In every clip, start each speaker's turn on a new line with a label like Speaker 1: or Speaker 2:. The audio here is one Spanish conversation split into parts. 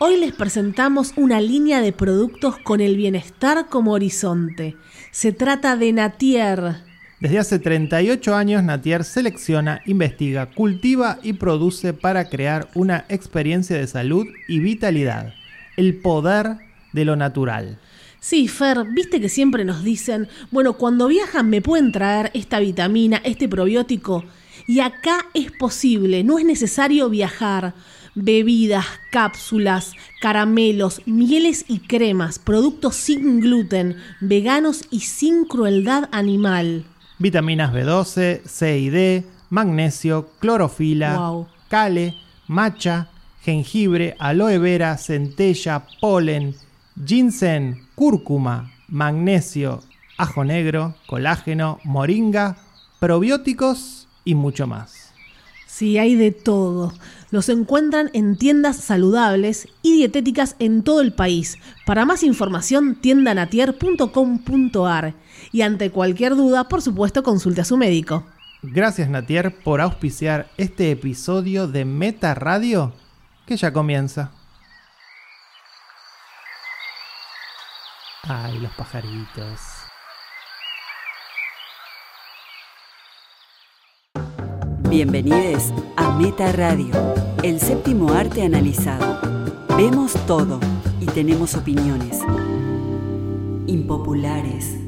Speaker 1: Hoy les presentamos una línea de productos con el bienestar como horizonte. Se trata de Natier.
Speaker 2: Desde hace 38 años, Natier selecciona, investiga, cultiva y produce para crear una experiencia de salud y vitalidad. El poder de lo natural.
Speaker 1: Sí, Fer, viste que siempre nos dicen, bueno, cuando viajan me pueden traer esta vitamina, este probiótico. Y acá es posible, no es necesario viajar bebidas, cápsulas, caramelos, mieles y cremas, productos sin gluten, veganos y sin crueldad animal.
Speaker 2: Vitaminas B12, C y D, magnesio, clorofila, cale, matcha, jengibre, aloe vera, centella, polen, ginseng, cúrcuma, magnesio, ajo negro, colágeno, moringa, probióticos y mucho más.
Speaker 1: Sí, hay de todo. Los encuentran en tiendas saludables y dietéticas en todo el país. Para más información, tiendanatier.com.ar. Y ante cualquier duda, por supuesto, consulte a su médico.
Speaker 2: Gracias Natier por auspiciar este episodio de Meta Radio que ya comienza. Ay, los pajaritos.
Speaker 3: Bienvenidos a Meta Radio, el séptimo arte analizado. Vemos todo y tenemos opiniones impopulares.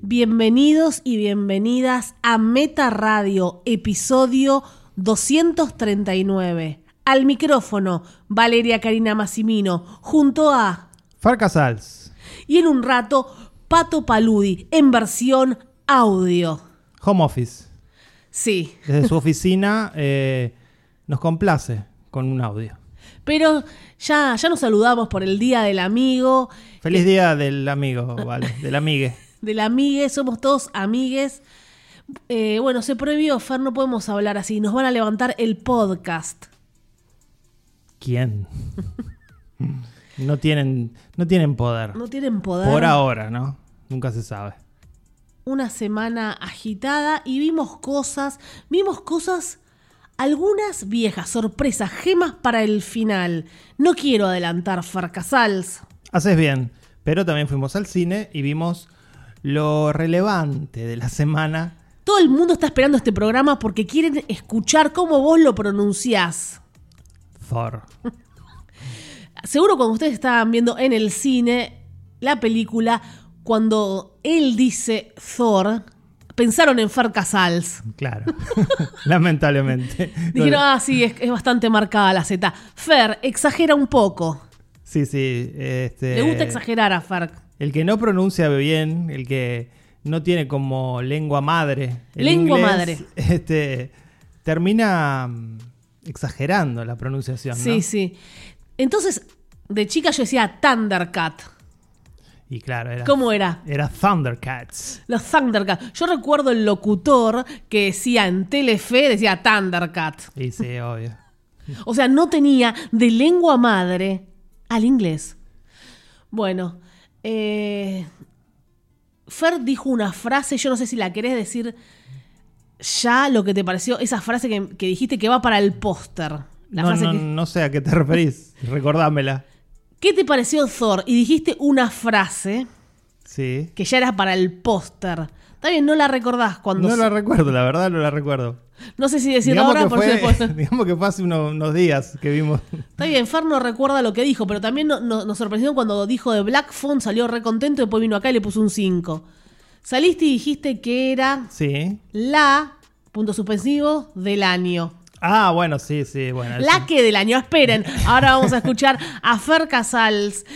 Speaker 1: Bienvenidos y bienvenidas a Meta Radio, episodio 239. Al micrófono, Valeria Karina Massimino, junto a
Speaker 2: Farcasals.
Speaker 1: Y en un rato, Pato Paludi, en versión audio.
Speaker 2: Home Office.
Speaker 1: Sí.
Speaker 2: Desde su oficina eh, nos complace con un audio.
Speaker 1: Pero ya, ya nos saludamos por el Día del Amigo.
Speaker 2: Feliz Día del Amigo, vale, del amigue.
Speaker 1: del amigue, somos todos amigues. Eh, bueno, se prohibió, Fer, no podemos hablar así. Nos van a levantar el podcast.
Speaker 2: ¿Quién? no, tienen, no tienen poder.
Speaker 1: No tienen poder.
Speaker 2: Por ahora, ¿no? Nunca se sabe
Speaker 1: una semana agitada y vimos cosas, vimos cosas, algunas viejas, sorpresas, gemas para el final. No quiero adelantar Farcasals.
Speaker 2: Haces bien, pero también fuimos al cine y vimos lo relevante de la semana.
Speaker 1: Todo el mundo está esperando este programa porque quieren escuchar cómo vos lo pronunciás.
Speaker 2: Thor.
Speaker 1: Seguro cuando ustedes estaban viendo en el cine la película, cuando él dice Thor, pensaron en Fer Casals.
Speaker 2: Claro, lamentablemente.
Speaker 1: Dijeron, ah, sí, es, bastante marcada la Z. Fer, exagera un poco.
Speaker 2: Sí, sí. Este,
Speaker 1: Le gusta exagerar a Fer.
Speaker 2: El que no pronuncia bien, el que no tiene como lengua madre.
Speaker 1: lengua madre.
Speaker 2: Este, termina mm, exagerando la pronunciación.
Speaker 1: Sí, sí. Entonces, de chica yo decía Thundercat.
Speaker 2: Y claro, era.
Speaker 1: ¿Cómo era?
Speaker 2: Era Thundercats.
Speaker 1: Los Thundercats. Yo recuerdo el locutor que decía en Telefe, decía Thundercat.
Speaker 2: Sí, sí, obvio.
Speaker 1: o sea, no tenía de lengua madre al inglés. Bueno, eh, Fer dijo una frase, yo no sé si la querés decir ya lo que te pareció, esa frase que, dijiste que va para el póster.
Speaker 2: No, no, no sé a qué te referís, recordámela.
Speaker 1: ¿Qué te pareció Thor? Y dijiste una frase.
Speaker 2: Sí.
Speaker 1: Que ya era para el póster. Está bien, no la recordás cuando.
Speaker 2: No la recuerdo, la verdad no la recuerdo.
Speaker 1: No sé si decirlo ahora por
Speaker 2: fue, Digamos que fue hace unos, días que vimos.
Speaker 1: Está bien, Fer no recuerda lo que dijo, pero también nos sorprendió cuando dijo de Black Phone, salió re contento, después vino acá y le puso un 5. Saliste y dijiste que era.
Speaker 2: Sí.
Speaker 1: La. Punto suspensivo del año.
Speaker 2: Ah, bueno, sí, sí, bueno.
Speaker 1: La que del año, esperen. Ahora vamos a escuchar a Fer Casals.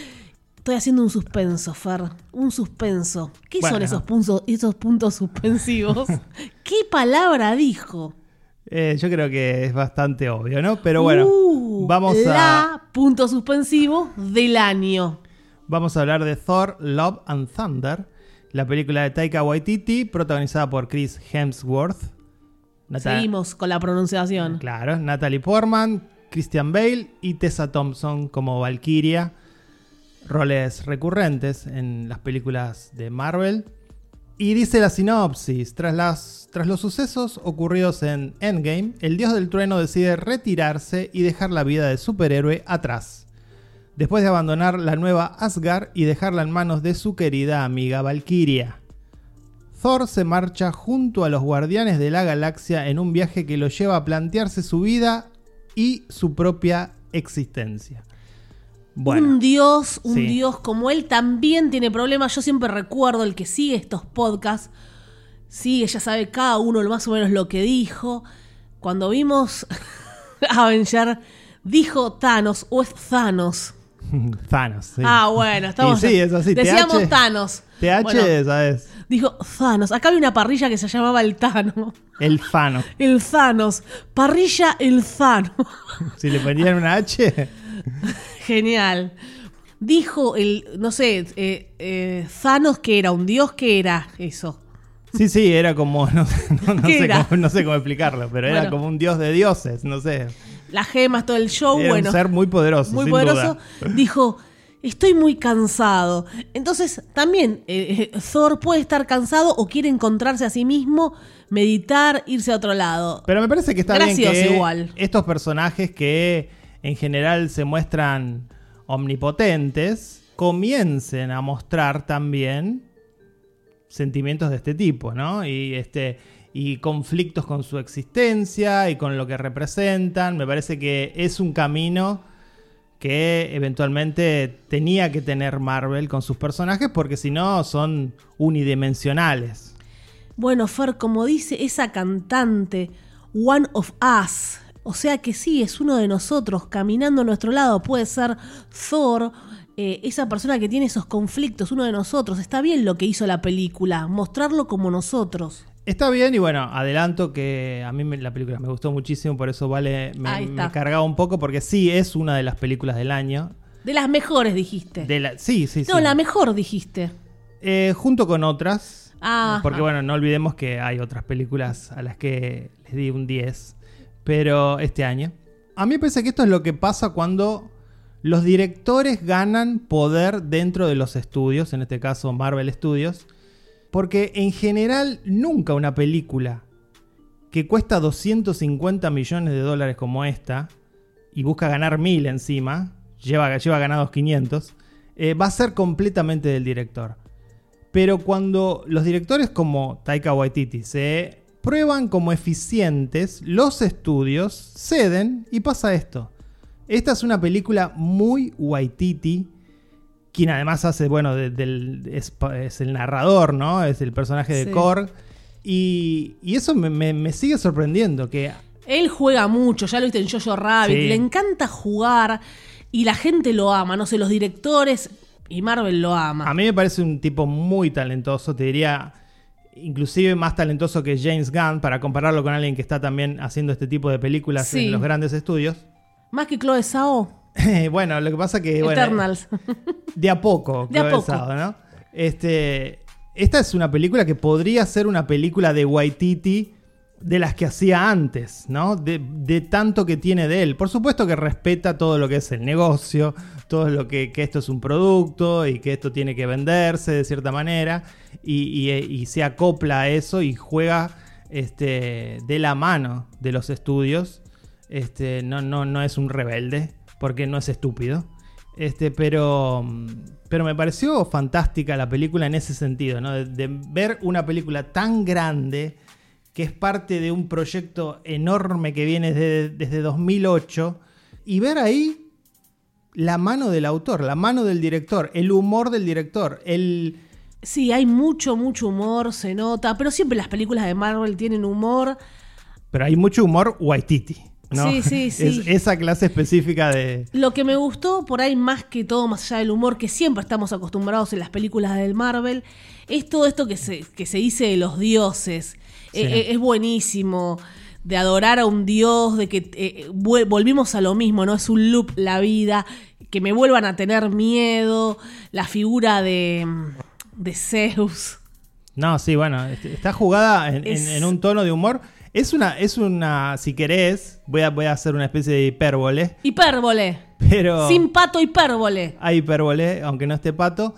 Speaker 1: Estoy haciendo un suspenso, Fer. Un suspenso. ¿Qué son esos puntos, esos puntos suspensivos? ¿Qué palabra dijo?
Speaker 2: Eh, yo creo que es bastante obvio, ¿no? Pero bueno, uh, vamos
Speaker 1: a. La punto suspensivo del año.
Speaker 2: Vamos a hablar de Thor, Love and Thunder, la película de Taika Waititi, protagonizada por Chris Hemsworth
Speaker 1: Seguimos con la pronunciación.
Speaker 2: Claro, Natalie Portman, Christian Bale y Tessa Thompson como Valkyria. Roles recurrentes en las películas de Marvel. Y dice la sinopsis, tras, las, tras los sucesos ocurridos en Endgame, el dios del trueno decide retirarse y dejar la vida de superhéroe atrás. Después de abandonar la nueva Asgard y dejarla en manos de su querida amiga Valkyria. Thor se marcha junto a los guardianes de la galaxia en un viaje que lo lleva a plantearse su vida y su propia existencia. Bueno,
Speaker 1: Un dios, un
Speaker 2: Sí.
Speaker 1: dios como él también tiene problemas. Yo siempre recuerdo el que sigue estos podcasts. Sigue, ya sabe cada uno más o menos lo que dijo. Cuando vimos Avenger, dijo Thanos o es Thanos.
Speaker 2: Thanos. sí.
Speaker 1: Ah, bueno, estamos.
Speaker 2: Y sí, es así.
Speaker 1: Decíamos
Speaker 2: TH,
Speaker 1: Thanos.
Speaker 2: TH,
Speaker 1: Bueno,
Speaker 2: ¿sabes?
Speaker 1: Dijo Thanos. Acá había una parrilla que se llamaba el Thanos.
Speaker 2: El Fano.
Speaker 1: El Thanos. Parrilla el Thanos.
Speaker 2: Si le ponían una H.
Speaker 1: Genial. Dijo el, no sé, eh, eh, Thanos que era, un dios que era eso.
Speaker 2: Sí, sí, era como, no, no- no
Speaker 1: ¿Qué
Speaker 2: sé,
Speaker 1: era?
Speaker 2: cómo, no sé cómo explicarlo, pero era como un dios de dioses, no sé.
Speaker 1: Las gemas, todo el show,
Speaker 2: Era
Speaker 1: bueno.
Speaker 2: un ser muy poderoso,
Speaker 1: muy
Speaker 2: sin
Speaker 1: poderoso.
Speaker 2: duda.
Speaker 1: Dijo, estoy muy cansado. Entonces, también eh, eh, Thor puede estar cansado o quiere encontrarse a sí mismo, meditar, irse a otro lado.
Speaker 2: Pero me parece que está
Speaker 1: Gracioso
Speaker 2: bien que
Speaker 1: igual.
Speaker 2: estos personajes que en general se muestran omnipotentes comiencen a mostrar también sentimientos de este tipo, ¿no? Y este y conflictos con su existencia y con lo que representan. Me parece que es un camino que eventualmente tenía que tener Marvel con sus personajes porque si no son unidimensionales.
Speaker 1: Bueno, Fer, como dice esa cantante, One of Us. O sea que sí, es uno de nosotros caminando a nuestro lado. Puede ser Thor, eh, esa persona que tiene esos conflictos, uno de nosotros. Está bien lo que hizo la película, mostrarlo como nosotros.
Speaker 2: Está bien y bueno, adelanto que a mí me- la película me gustó muchísimo, por eso vale, me, me cargaba un poco porque sí es una de las películas del año.
Speaker 1: De las mejores, dijiste.
Speaker 2: De la, sí, sí,
Speaker 1: no,
Speaker 2: sí.
Speaker 1: la mejor, dijiste.
Speaker 2: Eh, junto con otras.
Speaker 1: Ah,
Speaker 2: Porque bueno, no olvidemos que hay otras películas a las que les di un 10. Pero este año. A mí me parece que esto es lo que pasa cuando los directores ganan poder dentro de los estudios, en este caso Marvel Studios. Porque en general nunca una película que cuesta 250 millones de dólares como esta y busca ganar mil encima, lleva, lleva ganados 500, eh, va a ser completamente del director. Pero cuando los directores como Taika Waititi se prueban como eficientes, los estudios ceden y pasa esto. Esta es una película muy Waititi, quien además hace, bueno, de- del, es, el narrador, ¿no? Es el personaje de
Speaker 1: Sí.
Speaker 2: Korg. Y, y eso me, me- me sigue sorprendiendo, que
Speaker 1: Él juega mucho, ya lo viste en Jojo Rabbit,
Speaker 2: Sí.
Speaker 1: le encanta jugar y la gente lo ama, no sé, los directores y Marvel lo ama.
Speaker 2: A mí me parece un tipo muy talentoso, te diría inclusive más talentoso que James Gunn para compararlo con alguien que está también haciendo este tipo de películas
Speaker 1: Sí.
Speaker 2: en los grandes estudios.
Speaker 1: Más que Chloe Zhao,
Speaker 2: bueno, lo que pasa que bueno,
Speaker 1: Eternals.
Speaker 2: de a poco,
Speaker 1: De a
Speaker 2: Chloe
Speaker 1: poco.
Speaker 2: Zhao, ¿no? Este, esta es una película que podría ser una película de Waititi de las que hacía antes, ¿no? De, de tanto que tiene de él. Por supuesto que respeta todo lo que es el negocio, todo lo que, que esto es un producto y que esto tiene que venderse de cierta manera y, y- y se acopla a eso y juega este, de la mano de los estudios. Este, no, no, no es un rebelde porque no es estúpido. Este, pero, mm, pero me pareció fantástica la película en ese sentido, ¿no? De, de ver una película tan grande que es parte de un proyecto enorme que viene desde, desde 2008 y ver ahí la mano del autor, la mano del director, el humor del director, el...
Speaker 1: Sí, hay mucho, mucho humor, se nota, pero siempre las películas de Marvel tienen humor.
Speaker 2: Pero hay mucho humor Waititi, ¿no?
Speaker 1: Sí, sí, sí.
Speaker 2: Es esa clase específica de...
Speaker 1: Lo que me gustó por ahí más que todo, más allá del humor que siempre estamos acostumbrados en las películas del Marvel, es todo esto que se, que se dice de los dioses.
Speaker 2: Sí.
Speaker 1: Eh, eh, es buenísimo. De adorar a un dios, de que eh, volvimos a lo mismo, ¿no? Es un loop la vida, que me vuelvan a tener miedo, la figura de, de Zeus.
Speaker 2: No, sí, bueno, este- está jugada en, en-
Speaker 1: Es-
Speaker 2: en un tono de humor. Es una, es una, si querés, voy a, voy a hacer una especie de hipérbole,
Speaker 1: Hipérbole.
Speaker 2: pero
Speaker 1: Sin pato, hipérbole.
Speaker 2: hay hipérbole, aunque no esté pato.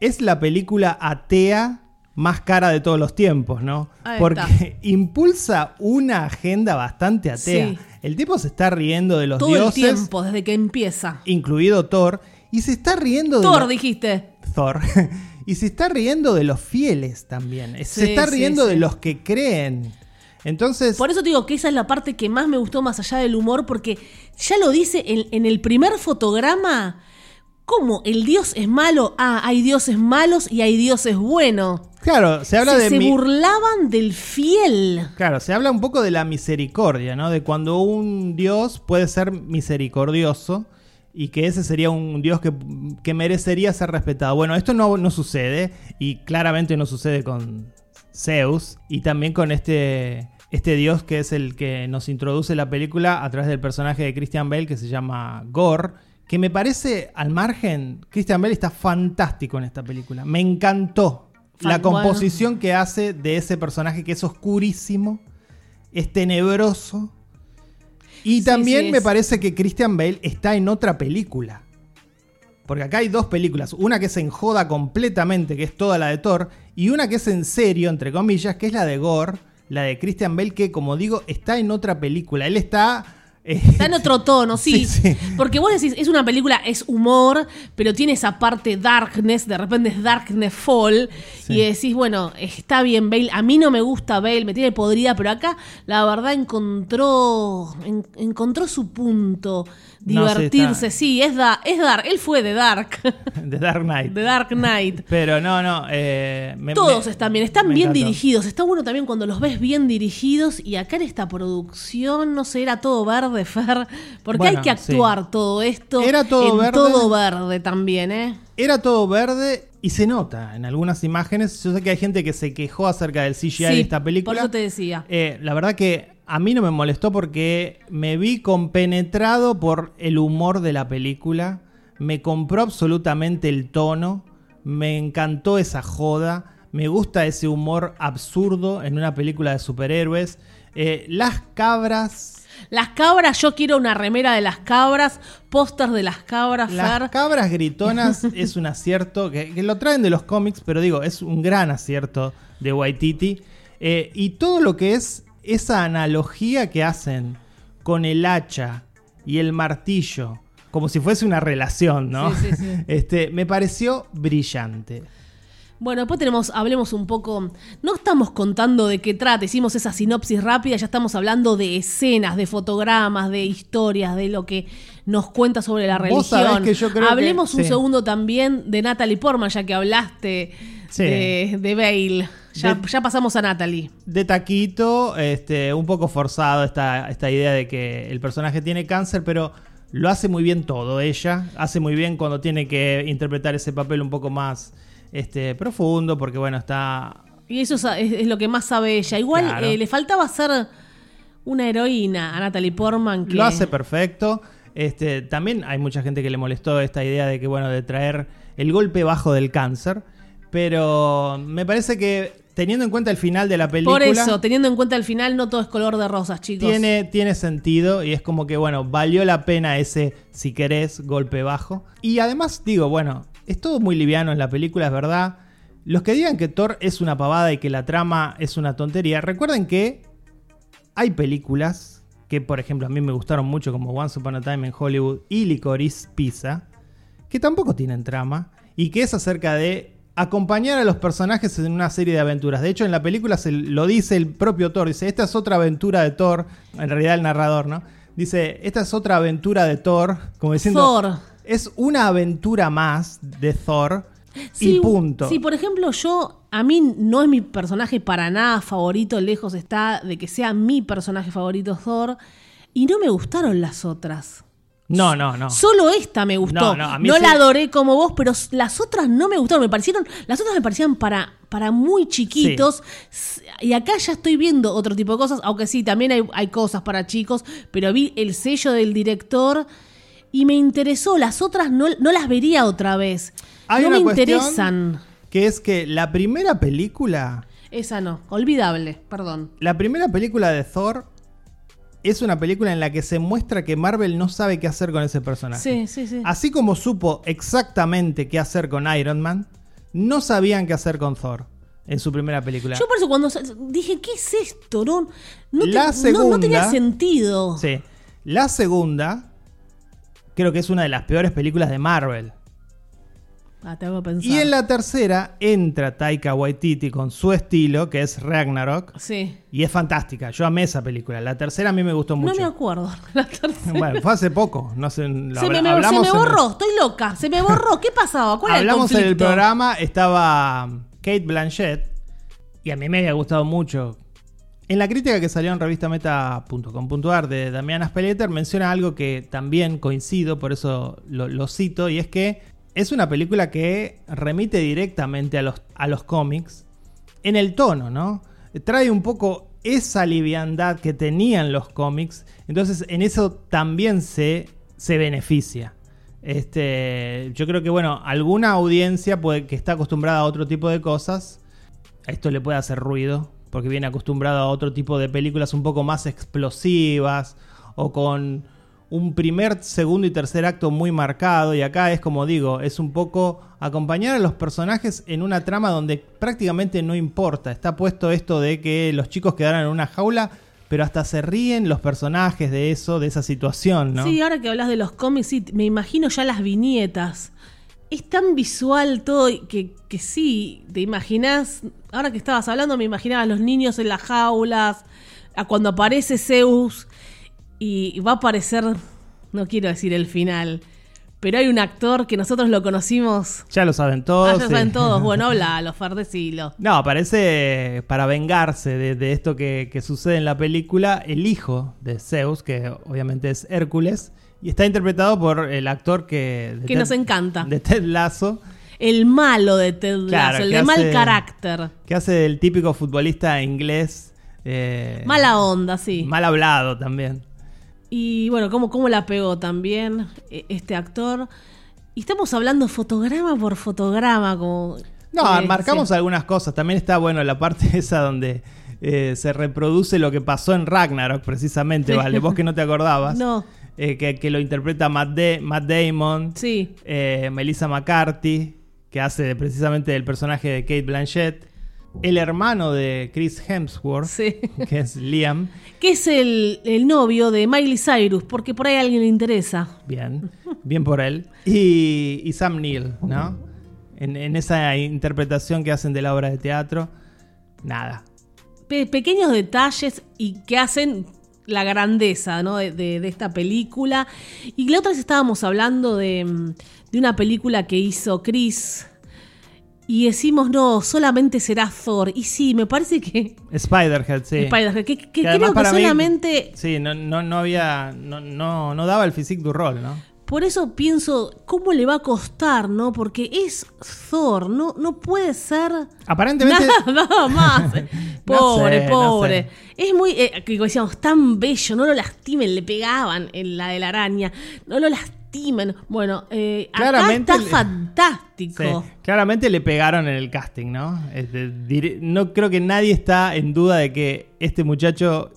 Speaker 2: Es la película atea más cara de todos los tiempos, ¿no?
Speaker 1: Ahí
Speaker 2: Porque
Speaker 1: está.
Speaker 2: impulsa una agenda bastante atea.
Speaker 1: Sí.
Speaker 2: El tipo se está riendo de los
Speaker 1: Todo el
Speaker 2: dioses,
Speaker 1: tiempo, desde que empieza.
Speaker 2: incluido Thor, y se está riendo de
Speaker 1: Thor, dijiste.
Speaker 2: Thor. y se está riendo de los fieles también. se
Speaker 1: Sí,
Speaker 2: está
Speaker 1: sí,
Speaker 2: riendo de los que creen. Entonces,
Speaker 1: Por eso te digo que esa es la parte que más me gustó más allá del humor, porque ya lo dice en, en el primer fotograma. ¿Cómo? ¿El dios es malo? Ah, hay dioses malos y hay dioses buenos.
Speaker 2: claro, se habla
Speaker 1: se
Speaker 2: de
Speaker 1: se
Speaker 2: mi-
Speaker 1: burlaban del fiel.
Speaker 2: Claro, se habla un poco de la misericordia, ¿no? De cuando un dios puede ser misericordioso y que ese sería un dios que, que merecería ser respetado. Bueno, esto no, no sucede y claramente no sucede con Zeus y también con este, este dios que es el que nos introduce la película a través del personaje de Christian Bale que se llama Gore. Que me parece, al margen, Christian Bale está fantástico en esta película. Me encantó la
Speaker 1: bueno.
Speaker 2: composición que hace de ese personaje que es oscurísimo, es tenebroso. Y también
Speaker 1: sí,
Speaker 2: me
Speaker 1: es-
Speaker 2: parece que Christian Bale está en otra película. Porque acá hay dos películas. Una que es en joda completamente, que es toda la de Thor. Y una que es en serio, entre comillas, que es la de Gore. La de Christian Bale, que como digo, está en otra película. Él está... eh,
Speaker 1: Está en otro tono, sí.
Speaker 2: Sí, sí.
Speaker 1: Porque vos decís, es una película, es humor, pero tiene esa parte darkness, de repente es darkness fall,
Speaker 2: Sí.
Speaker 1: y decís, bueno, está bien Bale, a mí no me gusta Bale, me tiene podrida, pero acá la verdad encontró, en- encontró su punto,
Speaker 2: No, sí,
Speaker 1: divertirse,
Speaker 2: está-
Speaker 1: sí, es, da, es Dark, él fue de Dark,
Speaker 2: de Dark Knight.
Speaker 1: de Dark Knight.
Speaker 2: Pero no, no. eh, me-
Speaker 1: Todos
Speaker 2: me-
Speaker 1: están bien, están bien
Speaker 2: encantó.
Speaker 1: dirigidos. Está bueno también cuando los ves bien dirigidos. Y acá en esta producción, no sé, era todo verde, Fer. Porque
Speaker 2: Bueno,
Speaker 1: hay que actuar todo esto.
Speaker 2: Era todo
Speaker 1: en
Speaker 2: verde.
Speaker 1: todo verde también, ¿eh?
Speaker 2: Era todo verde y se nota en algunas imágenes. Yo sé que hay gente que se quejó acerca del CGI de esta película.
Speaker 1: Por eso te decía.
Speaker 2: Eh, la verdad que a mí no me molestó porque me vi compenetrado por el humor de la película. Me compró absolutamente el tono. Me encantó esa joda. Me gusta ese humor absurdo en una película de superhéroes. Eh, las cabras.
Speaker 1: Las cabras, yo quiero una remera de las cabras, póster de las cabras,
Speaker 2: Las
Speaker 1: Fer.
Speaker 2: cabras gritonas es un acierto que, que lo traen de los cómics, pero digo, es un gran acierto de Waititi. Eh, y todo lo que es esa analogía que hacen con el hacha y el martillo, como si fuese una relación, ¿no?
Speaker 1: Sí, sí, sí.
Speaker 2: Este, me pareció brillante.
Speaker 1: Bueno, después tenemos, hablemos un poco. No estamos contando de qué trata, hicimos esa sinopsis rápida, ya estamos hablando de escenas, de fotogramas, de historias, de lo que nos cuenta sobre la
Speaker 2: Vos sabés
Speaker 1: religión.
Speaker 2: que yo creo que-
Speaker 1: hablemos un segundo también de Natalie Portman, ya que hablaste de, de Bale. Ya,
Speaker 2: De-
Speaker 1: ya pasamos a Natalie.
Speaker 2: De taquito, este, un poco forzado esta, esta idea de que el personaje tiene cáncer, pero lo hace muy bien todo ella. Hace muy bien cuando tiene que interpretar ese papel un poco más este, profundo, porque bueno, está...
Speaker 1: Y eso es, es- es lo que más sabe ella. Igual
Speaker 2: Claro.
Speaker 1: eh, le faltaba ser una heroína a Natalie Portman. Que...
Speaker 2: Lo hace perfecto. Este, también hay mucha gente que le molestó esta idea de que, bueno, de traer el golpe bajo del cáncer. Pero me parece que teniendo en cuenta el final de la película...
Speaker 1: Por eso, teniendo en cuenta el final, no todo es color de rosas, chicos.
Speaker 2: Tiene, tiene sentido y es como que, bueno, valió la pena ese, si querés, golpe bajo. Y además, digo, bueno, es todo muy liviano en la película, es verdad. Los que digan que Thor es una pavada y que la trama es una tontería, recuerden que hay películas que, por ejemplo, a mí me gustaron mucho, como Once Upon a Time in Hollywood y Licorice Pizza, que tampoco tienen trama y que es acerca de acompañar a los personajes en una serie de aventuras. De hecho, en la película se lo dice el propio Thor, dice, esta es otra aventura de Thor, en realidad el narrador, ¿no? Dice, esta es otra aventura de Thor, como diciendo,
Speaker 1: Thor.
Speaker 2: es una aventura más de Thor y punto.
Speaker 1: Sí, por ejemplo, yo, a mí no es mi personaje para nada favorito, lejos está de que sea mi personaje favorito Thor, y no me gustaron las otras.
Speaker 2: No, no, no.
Speaker 1: Solo esta me gustó.
Speaker 2: No,
Speaker 1: No,
Speaker 2: no, a mí
Speaker 1: la
Speaker 2: sí.
Speaker 1: adoré como vos, pero las otras no me gustaron. Me parecieron, las otras me parecían para, para muy chiquitos. Y acá ya estoy viendo otro tipo de cosas, aunque sí, también hay, hay cosas para chicos, pero vi el sello del director y me interesó. Las otras no, no las vería otra vez.
Speaker 2: Hay
Speaker 1: no
Speaker 2: una
Speaker 1: me
Speaker 2: cuestión
Speaker 1: interesan.
Speaker 2: Que es que la primera película
Speaker 1: Esa no, olvidable, perdón.
Speaker 2: La primera película de Thor es una película en la que se muestra que Marvel no sabe qué hacer con ese personaje.
Speaker 1: Sí, sí, sí.
Speaker 2: Así como supo exactamente qué hacer con Iron Man, no sabían qué hacer con Thor. en su primera película.
Speaker 1: Yo por eso cuando dije, ¿qué es esto? No, no, te-
Speaker 2: La
Speaker 1: no- no
Speaker 2: segunda-
Speaker 1: tenía sentido.
Speaker 2: Sí. La segunda, creo que es una de las peores películas de Marvel.
Speaker 1: Ah, tengo que pensar.
Speaker 2: Y en la tercera entra Taika Waititi con su estilo, que es Ragnarok,
Speaker 1: Sí.
Speaker 2: y es fantástica. Yo amé esa película. La tercera a mí me gustó
Speaker 1: No
Speaker 2: mucho.
Speaker 1: me acuerdo. La tercera.
Speaker 2: Bueno, fue hace poco. No sé, lo
Speaker 1: se, me, se me
Speaker 2: el-
Speaker 1: borró, estoy loca. Se me borró. ¿Qué pasaba? ¿Cuál
Speaker 2: Hablamos
Speaker 1: era
Speaker 2: en
Speaker 1: el
Speaker 2: programa, estaba Kate Blanchett, y a mí me había gustado mucho. En la crítica que salió en revistameta.com.ar de Damián Aspeleter menciona algo que también coincido, por eso lo, lo cito, y es que es una película que remite directamente a los, a los cómics en el tono, ¿no? Trae un poco esa liviandad que tenían los cómics, entonces en eso también se, se beneficia. Este, yo creo que, bueno, alguna audiencia puede, que está acostumbrada a otro tipo de cosas, a esto le puede hacer ruido, porque viene acostumbrado a otro tipo de películas un poco más explosivas o con un primer, segundo y tercer acto muy marcado. Y acá es como digo, es un poco acompañar a los personajes en una trama donde prácticamente no importa. Está puesto esto de que los chicos quedaran en una jaula, pero hasta se ríen los personajes de eso, de esa situación, ¿no?
Speaker 1: Sí, ahora que hablas de los cómics, sí, me imagino ya las viñetas. Es tan visual todo que, que sí, te imaginas. Ahora que estabas hablando, me imaginaba los niños en las jaulas, a cuando aparece Zeus y va a aparecer, no quiero decir el final, pero hay un actor que nosotros lo conocimos.
Speaker 2: Ya lo saben
Speaker 1: Ah,
Speaker 2: todos.
Speaker 1: ya
Speaker 2: sí.
Speaker 1: saben todos. Bueno, habla, los Fardecilo.
Speaker 2: No, aparece para vengarse de, de esto que, que sucede en la película el hijo de Zeus, que obviamente es Hércules, y está interpretado por el actor que...
Speaker 1: Que nos encanta.
Speaker 2: De Ted Lasso,
Speaker 1: El malo de Ted Lasso,
Speaker 2: Claro,
Speaker 1: el de mal carácter.
Speaker 2: que hace del típico futbolista inglés. eh,
Speaker 1: Mala onda, sí.
Speaker 2: Mal hablado también.
Speaker 1: Y bueno, cómo, cómo la pegó también eh, este actor. Y estamos hablando fotograma por fotograma, como...
Speaker 2: No,
Speaker 1: eh,
Speaker 2: marcamos
Speaker 1: sí.
Speaker 2: algunas cosas. También está, bueno, la parte esa donde eh, se reproduce lo que pasó en Ragnarok, precisamente. ¿vale? Vos que no te acordabas.
Speaker 1: No,
Speaker 2: Eh, que, que lo interpreta Matt, Da- Matt Damon.
Speaker 1: sí.
Speaker 2: eh, Melissa McCarthy, que hace de- precisamente el personaje de Kate Blanchett, el hermano de Chris Hemsworth,
Speaker 1: Sí.
Speaker 2: que es Liam,
Speaker 1: Que es el, el novio de Miley Cyrus, porque por ahí a alguien le interesa.
Speaker 2: bien, bien por él, y, y Sam Neill, ¿no? En, en esa interpretación que hacen de la obra de teatro, nada.
Speaker 1: Pe- pequeños detalles y que hacen la grandeza ¿no? de, de- de esta película. Y la otra vez estábamos hablando de, mm, de una película que hizo Chris. Y decimos, no, solamente será Thor. Y sí, me parece que.
Speaker 2: Spiderhead, sí.
Speaker 1: Spider-Man, que, que
Speaker 2: Que además
Speaker 1: creo que
Speaker 2: para mí-
Speaker 1: solamente.
Speaker 2: Sí, no, no, no había, no, no, no daba el physique du rol, ¿no?
Speaker 1: Por eso pienso, ¿cómo le va a costar, no? Porque es Thor, no, no puede ser.
Speaker 2: Aparentemente...
Speaker 1: Nada, nada más.
Speaker 2: No
Speaker 1: Pobre,
Speaker 2: no
Speaker 1: pobre.
Speaker 2: sé.
Speaker 1: Es muy, eh, que decíamos, tan bello, no lo lastimen, le pegaban en la de la araña, no lo lastimen. Bueno, eh,
Speaker 2: Claramente
Speaker 1: acá está
Speaker 2: le-
Speaker 1: fantástico.
Speaker 2: Sí, claramente le pegaron en el casting, ¿no? Este, dire- no creo que nadie está en duda de que este muchacho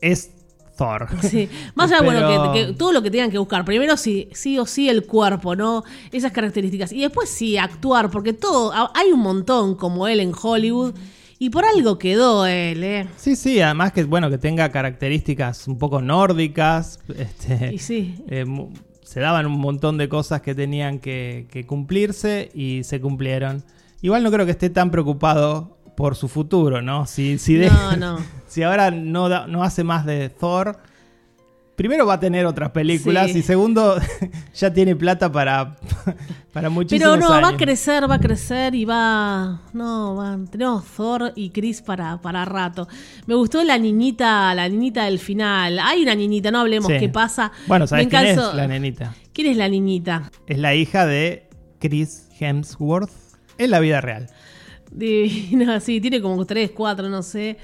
Speaker 2: es Thor.
Speaker 1: Sí. Más allá, bueno,
Speaker 2: Pero-
Speaker 1: que, que todo lo que tengan que buscar. Primero sí, sí o sí el cuerpo, ¿no? Esas características. Y después sí, actuar, porque todo, hay un montón como él en Hollywood. Y por algo quedó él, ¿eh?
Speaker 2: Sí, sí, además que bueno que tenga características un poco nórdicas. Este,
Speaker 1: Y sí.
Speaker 2: eh, se daban un montón de cosas que tenían que, que cumplirse y se cumplieron. Igual no creo que esté tan preocupado por su futuro, ¿no? Si, si, de-
Speaker 1: No, no.
Speaker 2: si ahora no, da- no hace más de Thor, primero va a tener otras películas
Speaker 1: Sí.
Speaker 2: y segundo ya tiene plata para, para muchísimos
Speaker 1: Pero no,
Speaker 2: años.
Speaker 1: va a crecer, va a crecer y va. No, va. Tenemos Thor y Chris para, para rato. Me gustó la niñita, la niñita del final. Hay una niñita, no hablemos
Speaker 2: Sí.
Speaker 1: qué pasa.
Speaker 2: Bueno, ¿sabes quién es la nenita?
Speaker 1: ¿Quién es la niñita?
Speaker 2: Es la hija de Chris Hemsworth en la vida real.
Speaker 1: Divino, sí, tiene como tres, cuatro, no sé.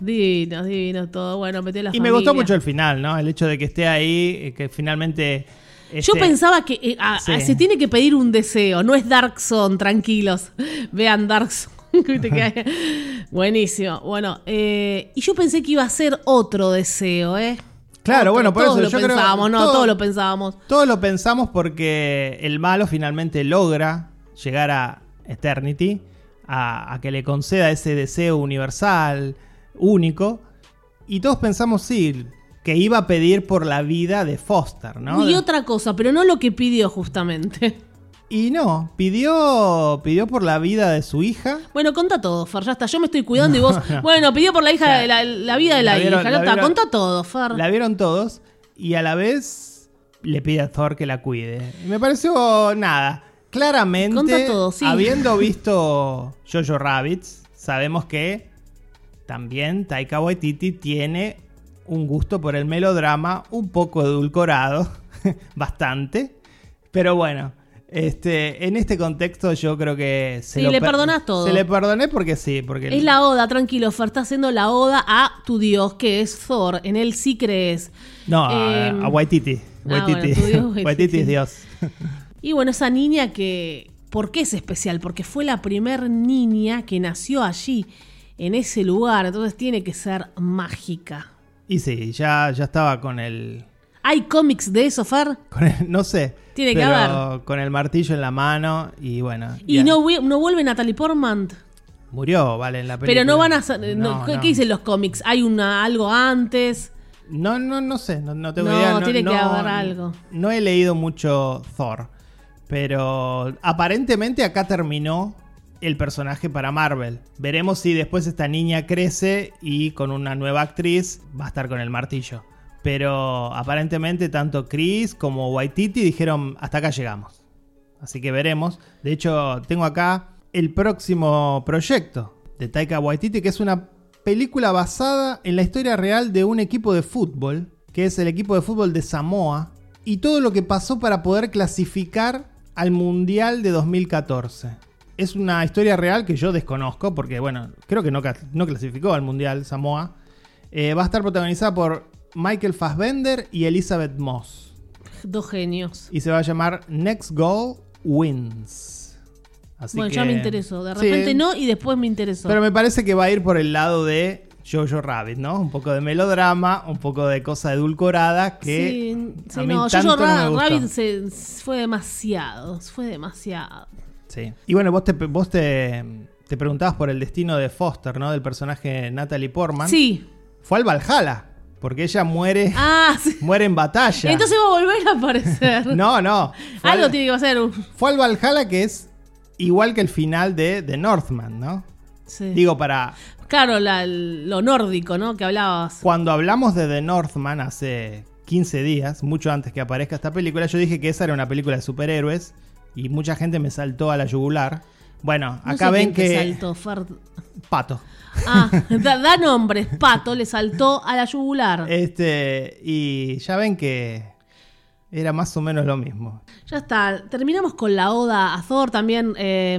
Speaker 1: Divino, divino todo. Bueno, metió la
Speaker 2: Y me gustó mucho el final, ¿no? El hecho de que esté ahí, eh, que finalmente...
Speaker 1: Yo
Speaker 2: este-
Speaker 1: pensaba que eh,
Speaker 2: Sí.
Speaker 1: se tiene que pedir un deseo, no es Dark Zone, tranquilos. Vean Dark Zone. Buenísimo. Bueno, eh, y yo pensé que iba a ser otro deseo, ¿eh?
Speaker 2: Claro,
Speaker 1: Otro,
Speaker 2: bueno, por
Speaker 1: todos
Speaker 2: eso
Speaker 1: lo
Speaker 2: yo creo-
Speaker 1: pensábamos, no,
Speaker 2: todo-
Speaker 1: todos lo pensábamos.
Speaker 2: Todos lo pensamos porque el malo finalmente logra llegar a Eternity, a, a que le conceda ese deseo universal, único. Y todos pensamos, sí, que iba a pedir por la vida de Foster, ¿no?
Speaker 1: Y otra cosa, pero no lo que pidió justamente.
Speaker 2: Y no, pidió, pidió por la vida de su hija.
Speaker 1: Bueno, contá todo, Fer, ya está. Yo me estoy cuidando y vos.
Speaker 2: no.
Speaker 1: Bueno, pidió por la hija,
Speaker 2: O sea,
Speaker 1: la, la vida de la,
Speaker 2: la vieron-
Speaker 1: hija. Ya está, contá todo, Fer.
Speaker 2: La vieron todos y a la vez le pide a Thor que la cuide. Y Me pareció nada. Claramente,
Speaker 1: Conta todo, sí.
Speaker 2: habiendo visto Jojo Rabbits, sabemos que también Taika Waititi tiene un gusto por el melodrama un poco edulcorado, bastante. Pero bueno, este, en este contexto yo creo que se
Speaker 1: Sí,
Speaker 2: lo
Speaker 1: le
Speaker 2: per-
Speaker 1: todo.
Speaker 2: Se le perdoné porque sí, porque
Speaker 1: Es la oda, tranquilo, Fer. Está haciendo la oda a tu dios, que es Thor. En él sí crees.
Speaker 2: no a,
Speaker 1: Em,
Speaker 2: a Waititi.
Speaker 1: ah,
Speaker 2: Waititi.
Speaker 1: bueno, tu dios Waititi.
Speaker 2: Waititi es Dios.
Speaker 1: Y bueno, esa niña que. ¿Por qué es especial? Porque fue la primer niña que nació allí, en ese lugar. Entonces tiene que ser mágica.
Speaker 2: Y sí, ya, ya estaba con el,
Speaker 1: ¿Hay cómics de eso, Fer?
Speaker 2: con el- No sé.
Speaker 1: Tiene que
Speaker 2: pero
Speaker 1: haber.
Speaker 2: Con el martillo en la mano y bueno.
Speaker 1: Y no, no vuelve Natalie Portman.
Speaker 2: Murió, vale, en la película.
Speaker 1: Pero no van a. no,
Speaker 2: No,
Speaker 1: ¿qué,
Speaker 2: no.
Speaker 1: dicen los cómics? ¿Hay una, algo antes?
Speaker 2: No, no, no sé, no, no tengo
Speaker 1: No,
Speaker 2: idea.
Speaker 1: tiene que haber algo.
Speaker 2: No he leído mucho Thor, pero aparentemente acá terminó el personaje para Marvel. Veremos si después esta niña crece y con una nueva actriz va a estar con el martillo. Pero aparentemente tanto Chris como Waititi dijeron hasta acá llegamos. Así que veremos. De hecho, tengo acá el próximo proyecto de Taika Waititi, que es una película basada en la historia real de un equipo de fútbol, que es el equipo de fútbol de Samoa, y todo lo que pasó para poder clasificar al Mundial de 2014. Es una historia real que yo desconozco, porque bueno, creo que no, no clasificó al Mundial Samoa. Eh, va a estar protagonizada por Michael Fassbender y Elizabeth Moss.
Speaker 1: Dos genios.
Speaker 2: Y se va a llamar Next Goal Wins. Así
Speaker 1: bueno,
Speaker 2: que-
Speaker 1: ya me interesó. De
Speaker 2: Sí,
Speaker 1: repente no y después me interesó.
Speaker 2: Pero me parece que va a ir por el lado de Jojo Rabbit, ¿no? Un poco de melodrama, un poco de cosa edulcorada que
Speaker 1: sí,
Speaker 2: a mí
Speaker 1: no,
Speaker 2: tanto
Speaker 1: Jojo Ra-. Rabbit se, fue demasiado. Fue demasiado.
Speaker 2: Sí. Y bueno, vos te, vos te, te preguntabas por el destino de Foster, ¿no? Del personaje Natalie Portman.
Speaker 1: Sí.
Speaker 2: Fue al Valhalla, porque ella muere,
Speaker 1: Ah, sí.
Speaker 2: muere en batalla.
Speaker 1: Entonces va a volver a aparecer.
Speaker 2: No, no.
Speaker 1: Algo
Speaker 2: al-
Speaker 1: tiene que hacer.
Speaker 2: Fue al Valhalla que es igual que el final de The Northman, ¿no?
Speaker 1: Sí.
Speaker 2: Digo, para
Speaker 1: claro, la- lo nórdico, ¿no? Que hablabas.
Speaker 2: cuando hablamos de The Northman hace 15 días, mucho antes que aparezca esta película, yo dije que esa era una película de superhéroes y mucha gente me saltó a la yugular. Bueno,
Speaker 1: No
Speaker 2: acá
Speaker 1: sé
Speaker 2: ven
Speaker 1: quién te
Speaker 2: que
Speaker 1: saltó, Fer.
Speaker 2: Pato.
Speaker 1: Ah, da, da nombres. Pato le saltó a la yugular.
Speaker 2: Este, y ya ven que era más o menos lo mismo.
Speaker 1: Ya está. Terminamos con la oda a Thor. También, eh,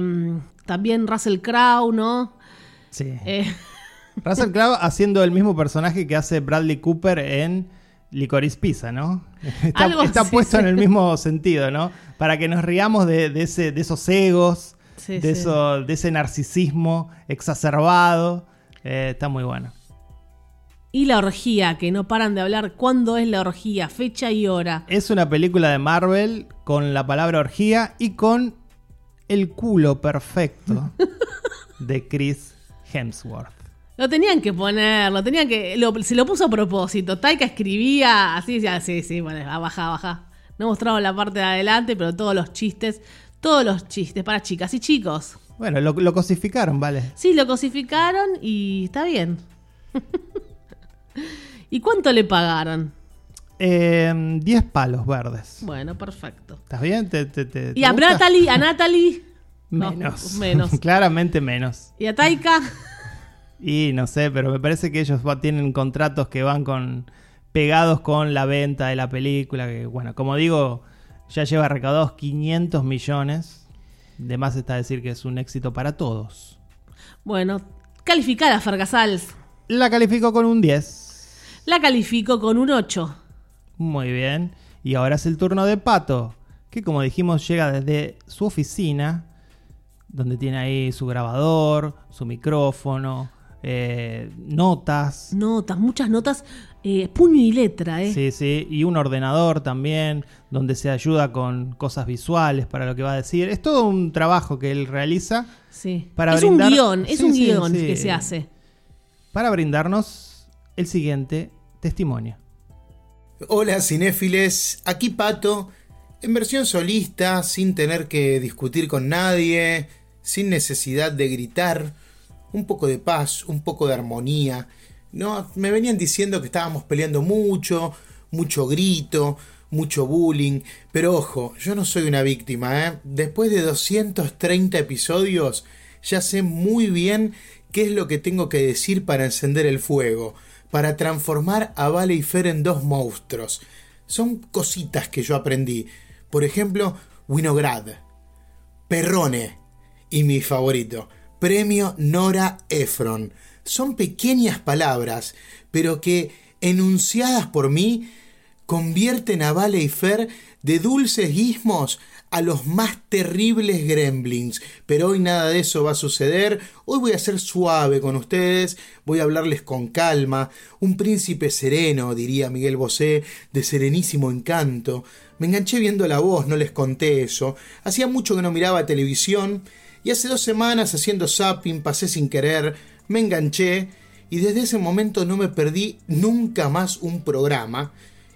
Speaker 1: también Russell Crowe, ¿no?
Speaker 2: Sí.
Speaker 1: Eh,
Speaker 2: Russell Crowe haciendo el mismo personaje que hace Bradley Cooper en Licorice Pizza, ¿no? Está,
Speaker 1: Algo
Speaker 2: está
Speaker 1: así,
Speaker 2: puesto
Speaker 1: sí.
Speaker 2: en el mismo sentido, ¿no? Para que nos riamos de, de ese, de esos egos,
Speaker 1: Sí,
Speaker 2: de,
Speaker 1: sí.
Speaker 2: eso, de ese narcisismo exacerbado. Eh, está muy bueno.
Speaker 1: y la orgía, que no paran de hablar. ¿Cuándo es la orgía? Fecha y hora.
Speaker 2: Es una película de Marvel con la palabra orgía y con el culo perfecto de Chris Hemsworth.
Speaker 1: Lo tenían que poner, lo tenían que. lo- se lo puso a propósito. Taika escribía así, decía, sí, sí, bueno, ah, baja, baja. No mostraron la parte de adelante, pero todos los chistes, todos los chistes para chicas y chicos.
Speaker 2: Bueno, lo, lo cosificaron, ¿vale?
Speaker 1: Sí, lo cosificaron y está bien. ¿Y cuánto le pagaron?
Speaker 2: Eh, 10 palos verdes.
Speaker 1: Bueno, perfecto.
Speaker 2: ¿Estás bien? ¿Te, te, te-
Speaker 1: ¿Y a? Natalie? ¿A Natalie? No,
Speaker 2: Menos.
Speaker 1: menos.
Speaker 2: Claramente menos.
Speaker 1: ¿Y a Taika?
Speaker 2: Y no sé, pero me parece que ellos va- tienen contratos que van con pegados con la venta de la película. Que, bueno, como digo, ya lleva recaudados 500 millones. De más está decir que es un éxito para todos.
Speaker 1: Bueno, calificada, Fergasals.
Speaker 2: La califico con un 10.
Speaker 1: La califico con un 8.
Speaker 2: Muy bien. Y ahora es el turno de Pato, que como dijimos llega desde su oficina, donde tiene ahí su grabador, su micrófono, eh, notas.
Speaker 1: Notas, muchas notas. eh, puño y letra, ¿eh?
Speaker 2: Sí, sí, y un ordenador también, donde se ayuda con cosas visuales para lo que va a decir. Es todo un trabajo que él realiza.
Speaker 1: Sí.
Speaker 2: Para
Speaker 1: es
Speaker 2: brindar-
Speaker 1: un guion, es
Speaker 2: Sí,
Speaker 1: un
Speaker 2: sí,
Speaker 1: guion
Speaker 2: sí.
Speaker 1: que se hace.
Speaker 2: Para brindarnos el siguiente testimonio.
Speaker 4: Hola cinéfiles, aquí Pato, en versión solista, sin tener que discutir con nadie, sin necesidad de gritar, un poco de paz, un poco de armonía. No, me venían diciendo que estábamos peleando mucho, mucho grito, mucho bullying, pero ojo, yo no soy una víctima, ¿eh? Después de 230 episodios, ya sé muy bien qué es lo que tengo que decir para encender el fuego, para transformar a Vale y Fer en dos monstruos. Son cositas que yo aprendí. Por ejemplo, Winograd, Perrone y mi favorito, Premio Nora Ephron. Son pequeñas palabras, pero que, enunciadas por mí, convierten a Vale y Fer de dulces guismos a los más terribles gremlins. Pero hoy nada de eso va a suceder. Hoy voy a ser suave con ustedes, voy a hablarles con calma. Un príncipe sereno, diría Miguel Bosé, de serenísimo encanto. Me enganché viendo la voz, no les conté eso. Hacía mucho que no miraba televisión y hace dos semanas haciendo zapping pasé sin querer, me enganché y desde ese momento no me perdí nunca más un programa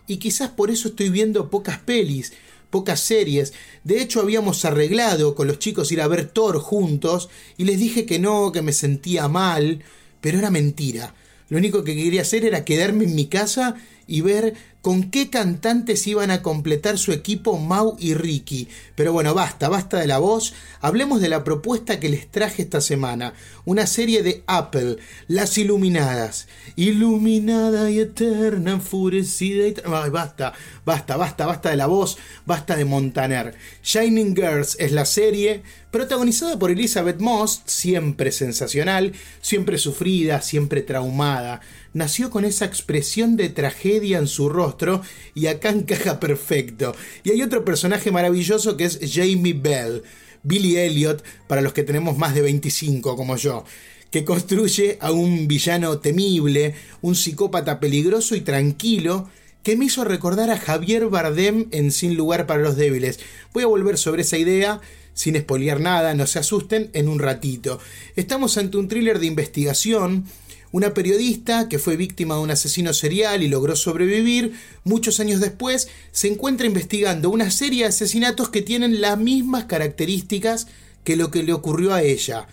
Speaker 4: y quizás por eso estoy viendo pocas pelis, pocas series. De hecho habíamos arreglado con los chicos ir a ver Thor juntos y les dije que no, que me sentía mal, pero era mentira. Lo único que quería hacer era quedarme en mi casa y ver con qué cantantes iban a completar su equipo Mau y Ricky. Pero bueno, basta, basta de la voz. Hablemos de la propuesta que les traje esta semana. Una serie de Apple, Las Iluminadas. Iluminada y eterna, enfurecida y... basta, basta, basta, basta de la voz, basta de Montaner. Shining Girls es la serie, protagonizada por Elizabeth Moss, siempre sensacional, siempre sufrida, siempre traumada. Nació con esa expresión de tragedia en su rostro y acá encaja perfecto. Y hay otro personaje maravilloso que es Jamie Bell, Billy Elliot, para los que tenemos más de 25 como yo, que construye a un villano temible, un psicópata peligroso y tranquilo, que me hizo recordar a Javier Bardem en Sin lugar para los débiles. Voy a volver sobre esa idea sin espolear nada, no se asusten, en un ratito. Estamos ante un thriller de investigación. Una periodista que fue víctima de un asesino serial y logró sobrevivir, muchos años después se encuentra investigando una serie de asesinatos que tienen las mismas características que lo que le ocurrió a ella.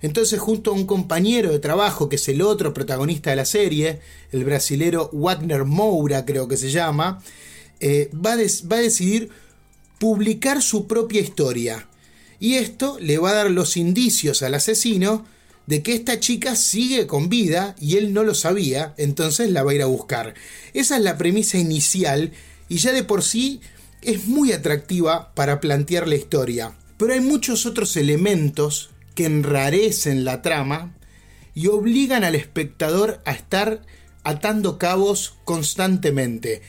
Speaker 4: Entonces, junto a un compañero de trabajo, que es el otro protagonista de la serie, el brasilero Wagner Moura, creo que se llama, eh, va, a des- va a decidir publicar su propia historia. Y esto le va a dar los indicios al asesino de que esta chica sigue con vida y él no lo sabía, entonces la va a ir a buscar. Esa es la premisa inicial y ya de por sí es muy atractiva para plantear la historia. Pero hay muchos otros elementos que enrarecen la trama y obligan al espectador a estar atando cabos constantemente.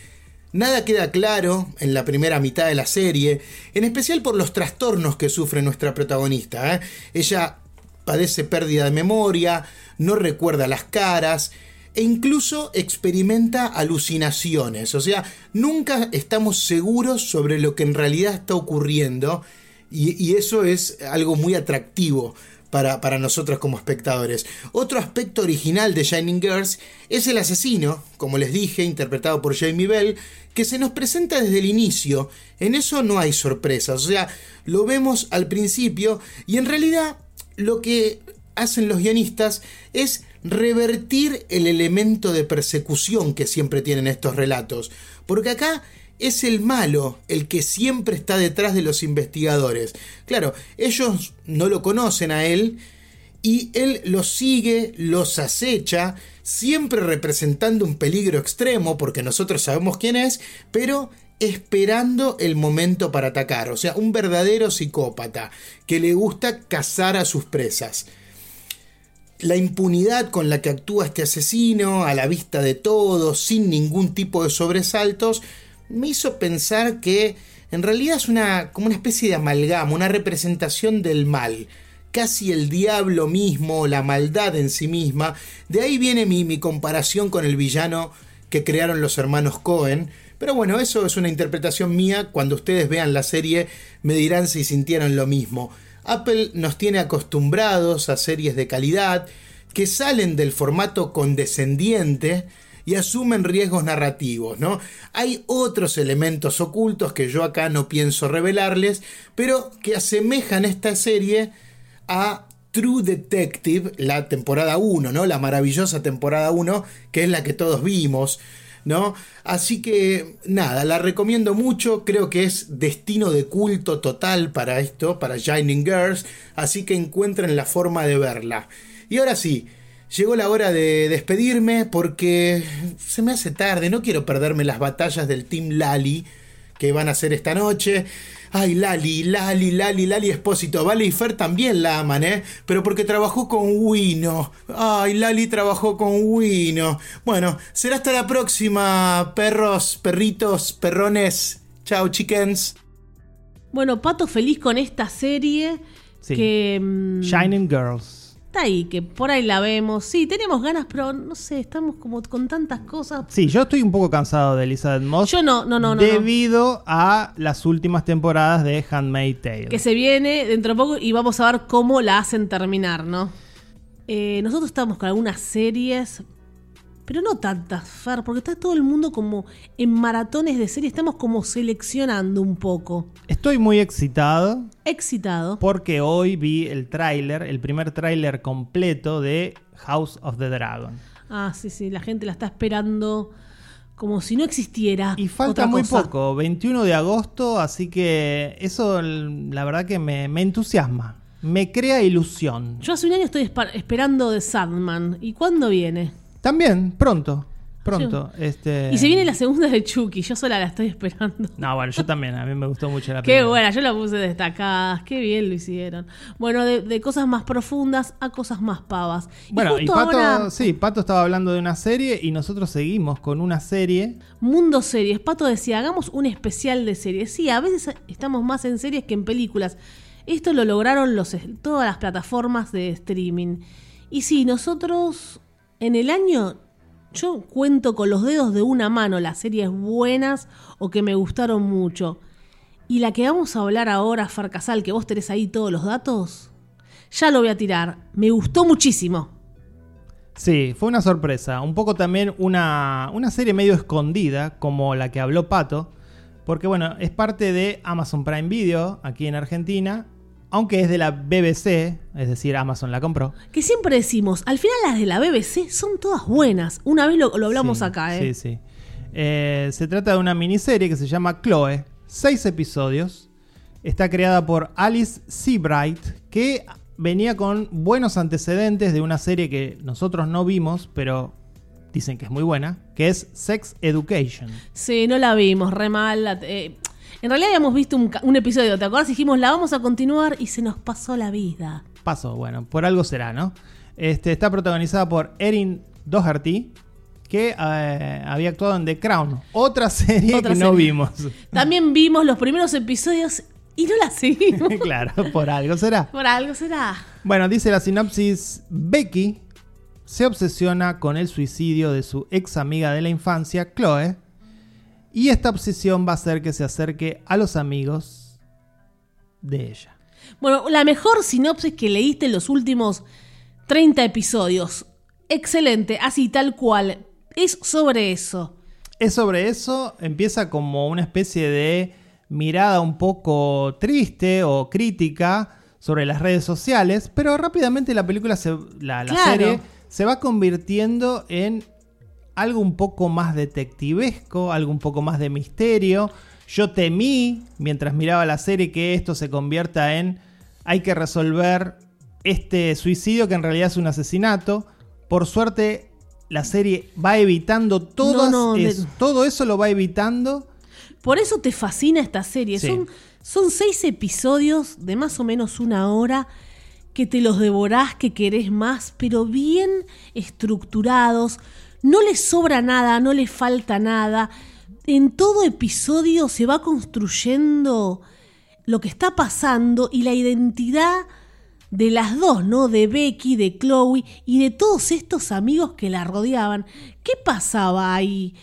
Speaker 4: Nada queda claro en la primera mitad de la serie, en especial por los trastornos que sufre nuestra protagonista. ¿eh? Ella padece pérdida de memoria, no recuerda las caras e incluso experimenta alucinaciones. O sea, nunca estamos seguros sobre lo que en realidad está ocurriendo y, eso es algo muy atractivo para, para nosotros como espectadores. Otro aspecto original de Shining Girls es el asesino, como les dije, interpretado por Jamie Bell, que se nos presenta desde el inicio. En eso no hay sorpresas, o sea, lo vemos al principio y en realidad lo que hacen los guionistas es revertir el elemento de persecución que siempre tienen estos relatos. Porque acá es el malo el que siempre está detrás de los investigadores. Claro, ellos no lo conocen a él y él los sigue, los acecha, siempre representando un peligro extremo porque nosotros sabemos quién es, pero esperando el momento para atacar. O sea, un verdadero psicópata que le gusta cazar a sus presas. La impunidad con la que actúa este asesino, a la vista de todos, sin ningún tipo de sobresaltos, me hizo pensar que en realidad es una como una especie de amalgama, una representación del mal, casi el diablo mismo, la maldad en sí misma. De ahí viene mi, mi comparación con el villano que crearon los hermanos Cohen. Pero bueno, eso es una interpretación mía. Cuando ustedes vean la serie me dirán si sintieron lo mismo. Apple nos tiene acostumbrados a series de calidad que salen del formato condescendiente y asumen riesgos narrativos, ¿no? Hay otros elementos ocultos que yo acá no pienso revelarles, pero que asemejan esta serie a True Detective, la temporada 1, ¿no? La maravillosa temporada 1, que es la que todos vimos, ¿no? Así que nada, la recomiendo mucho, creo que es destino de culto total para esto, para Shining Girls, así que encuentren la forma de verla. Y ahora sí, llegó la hora de despedirme porque se me hace tarde, no quiero perderme las batallas del Team Lali que van a hacer esta noche. Ay, Lali, Lali, Lali, Lali Espósito. Vale y Fer también la aman, ¿eh? Pero porque trabajó con Wino. Ay, Lali trabajó con Wino. Bueno, será hasta la próxima, perros, perritos, perrones. Chao, chickens.
Speaker 1: Bueno, Pato feliz con esta serie
Speaker 2: Sí.
Speaker 1: que... mm,
Speaker 2: Shining Girls.
Speaker 1: Está ahí, que por ahí la vemos. Sí, tenemos ganas, pero no sé, estamos como con tantas cosas.
Speaker 2: Sí, yo estoy un poco cansado de Elizabeth Moss.
Speaker 1: Yo no, no, no, no. no.
Speaker 2: Debido a las últimas temporadas de Handmaid's Tale.
Speaker 1: Que se viene dentro de poco y vamos a ver cómo la hacen terminar, ¿no? Eh, nosotros estamos con algunas series, pero no tantas, Fer, porque está todo el mundo como en maratones de series. Estamos como seleccionando un poco.
Speaker 2: Estoy muy excitado
Speaker 1: Excitado.
Speaker 2: porque hoy vi el tráiler, el primer tráiler completo de House of the Dragon.
Speaker 1: Ah, sí, sí, la gente la está esperando como si no existiera.
Speaker 2: Y falta
Speaker 1: otra
Speaker 2: muy
Speaker 1: cosa.
Speaker 2: poco, 21 de agosto, así que eso la verdad que me, me entusiasma, me crea ilusión.
Speaker 1: Yo hace un año estoy esperando de Sandman. ¿Y cuándo viene?
Speaker 2: También, pronto, pronto. Este...
Speaker 1: Y se viene la segunda de Chucky. Yo sola la estoy esperando.
Speaker 2: No, bueno, yo también, a mí me gustó mucho la
Speaker 1: Qué
Speaker 2: primera.
Speaker 1: buena, yo la puse destacadas, qué bien lo hicieron. Bueno, de, de cosas más profundas a cosas más pavas.
Speaker 2: Bueno, y, Pato,
Speaker 1: ahora,
Speaker 2: sí, Pato estaba hablando de una serie y nosotros seguimos con una serie.
Speaker 1: Mundo Series. Pato decía, hagamos un especial de series. Sí, a veces estamos más en series que en películas. Esto lo lograron los, todas las plataformas de streaming. Y sí, nosotros en el año, yo cuento con los dedos de una mano las series buenas o que me gustaron mucho. Y la que vamos a hablar ahora, Farcasal, que vos tenés ahí todos los datos, ya lo voy a tirar. Me gustó muchísimo.
Speaker 2: Sí, fue una sorpresa. Un poco también una, una serie medio escondida, como la que habló Pato. Porque bueno, es parte de Amazon Prime Video, aquí en Argentina. Aunque es de la BBC, es decir, Amazon la compró.
Speaker 1: Que siempre decimos, al final las de la BBC son todas buenas. Una vez lo, lo hablamos
Speaker 2: Sí,
Speaker 1: acá, ¿eh?
Speaker 2: Sí, sí. Eh, se trata de una miniserie que se llama Chloe. Seis episodios. Está creada por Alice Seabright, que venía con buenos antecedentes de una serie que nosotros no vimos, pero dicen que es muy buena, que es Sex Education.
Speaker 1: Sí, no la vimos, re mal. eh, en realidad habíamos visto un, episodio, ¿te acuerdas? Dijimos, la vamos a continuar y se nos pasó la vida.
Speaker 2: Paso, bueno, por algo será, ¿no? Este, está protagonizada por Erin Doherty, que eh, había actuado en The Crown, otra serie
Speaker 1: Otra
Speaker 2: que no vimos.
Speaker 1: También vimos los primeros episodios y no la seguimos.
Speaker 2: claro, por algo será.
Speaker 1: Por algo será.
Speaker 2: Bueno, dice la sinopsis, Becky se obsesiona con el suicidio de su ex amiga de la infancia, Chloe, y esta obsesión va a hacer que se acerque a los amigos de ella.
Speaker 1: Bueno, la mejor sinopsis que leíste en los últimos 30 episodios. Excelente, así tal cual. Es sobre eso.
Speaker 2: Es sobre eso, empieza como una especie de mirada un poco triste o crítica sobre las redes sociales, pero rápidamente la película, se, la, la
Speaker 1: Claro.
Speaker 2: serie, se va convirtiendo en algo un poco más detectivesco, algo un poco más de misterio. Yo temí, mientras miraba la serie, que esto se convierta en hay que resolver este suicidio que en realidad es un asesinato. Por suerte, la serie va evitando todas
Speaker 1: No, no, de-
Speaker 2: es- todo eso lo va evitando.
Speaker 1: Por eso te fascina esta serie.
Speaker 2: Sí.
Speaker 1: Son, son seis episodios de más o menos una hora que te los devorás, que querés más, pero bien estructurados. No les sobra nada, no les falta nada. En todo episodio se va construyendo lo que está pasando y la identidad de las dos, ¿no? De Becky, de Chloe y de todos estos amigos que la rodeaban. ¿Qué pasaba ahí?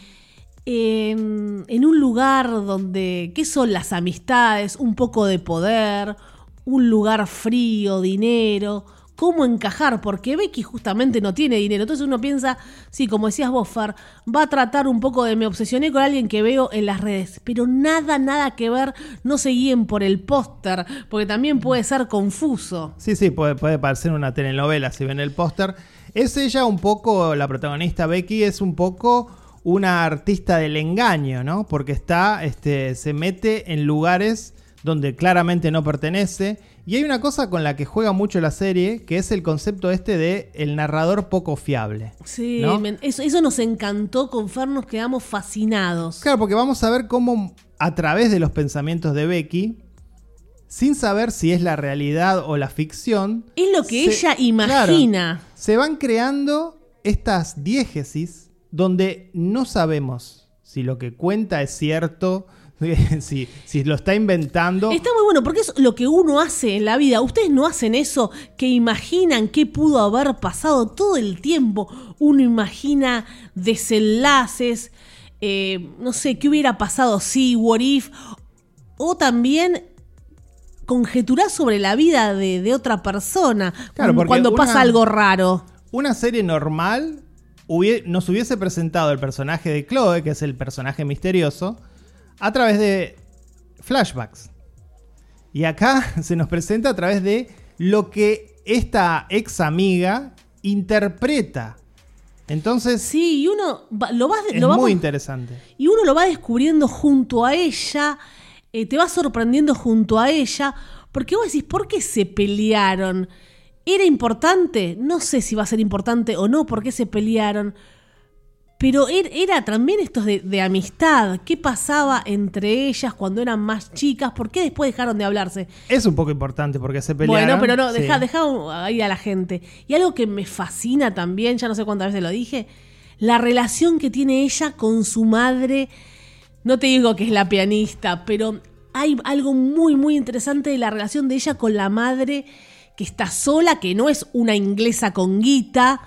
Speaker 1: En, en, un lugar donde, ¿qué son las amistades? Un poco de poder, un lugar frío, dinero, cómo encajar, porque Becky justamente no tiene dinero. Entonces uno piensa, sí, como decías vos, va a tratar un poco de me obsesioné con alguien que veo en las redes, pero nada, nada que ver, no se guíen por el póster, porque también puede ser confuso.
Speaker 2: Sí, sí, puede, puede parecer una telenovela si ven el póster. Es ella un poco, la protagonista Becky es un poco una artista del engaño, ¿no? Porque está, este, se mete en lugares donde claramente no pertenece. Y hay una cosa con la que juega mucho la serie, que es el concepto este de el narrador poco fiable.
Speaker 1: Sí, eso, eso, nos encantó, con Fer nos quedamos fascinados.
Speaker 2: Claro, porque vamos a ver cómo a través de los pensamientos de Becky, sin saber si es la realidad o la ficción...
Speaker 1: Es lo que ella imagina.
Speaker 2: se van creando estas diégesis donde no sabemos si lo que cuenta es cierto, si, si lo está inventando.
Speaker 1: Está muy bueno, porque es lo que uno hace en la vida. Ustedes no hacen eso que imaginan qué pudo haber pasado todo el tiempo. Uno imagina desenlaces, eh, no sé, qué hubiera pasado si, what if. O también conjeturar sobre la vida de, otra persona cuando pasa algo raro.
Speaker 2: Una serie normal nos hubiese presentado el personaje de Chloe, que es el personaje misterioso, a través de flashbacks. Y acá se nos presenta a través de lo que esta ex amiga interpreta. Entonces.
Speaker 1: Sí, y uno lo va.
Speaker 2: Es muy interesante.
Speaker 1: Y uno lo va descubriendo junto a ella. Eh, te va sorprendiendo junto a ella. Porque vos decís, ¿por qué se pelearon? ¿Era importante? No sé si va a ser importante o no, por qué se pelearon. Pero er, era también esto de, amistad. ¿Qué pasaba entre ellas cuando eran más chicas? ¿Por qué después dejaron de hablarse?
Speaker 2: Es un poco importante porque se pelearon.
Speaker 1: Bueno, pero no, deja, deja ahí a la gente. Y algo que me fascina también, ya no sé cuántas veces lo dije, la relación que tiene ella con su madre. No te digo que es la pianista, pero hay algo muy, muy interesante de la relación de ella con la madre que está sola, que no es una inglesa con guita,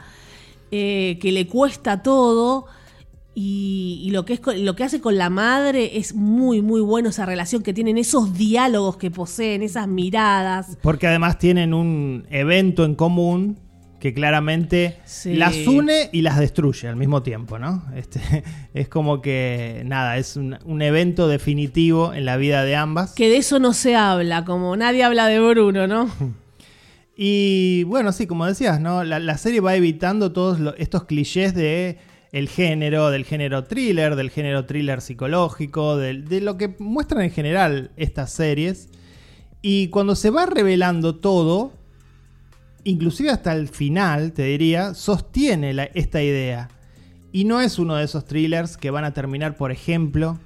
Speaker 1: eh, que le cuesta todo. Y, lo, que es, lo que hace con la madre es muy, muy bueno esa relación que tienen, esos diálogos que poseen, esas miradas.
Speaker 2: Porque además tienen un evento en común que claramente las une y las destruye al mismo tiempo, ¿no? Este, es como que, nada, es un, un, evento definitivo en la vida de ambas.
Speaker 1: Que de eso no se habla, como nadie habla de Bruno, ¿no?
Speaker 2: Y bueno, sí, como decías, ¿no? La, serie va evitando todos estos clichés de el género, del género thriller, del género thriller psicológico, de, lo que muestran en general estas series. Y cuando se va revelando todo, inclusive hasta el final, te diría, sostiene esta idea. Y no es uno de esos thrillers que van a terminar, por ejemplo,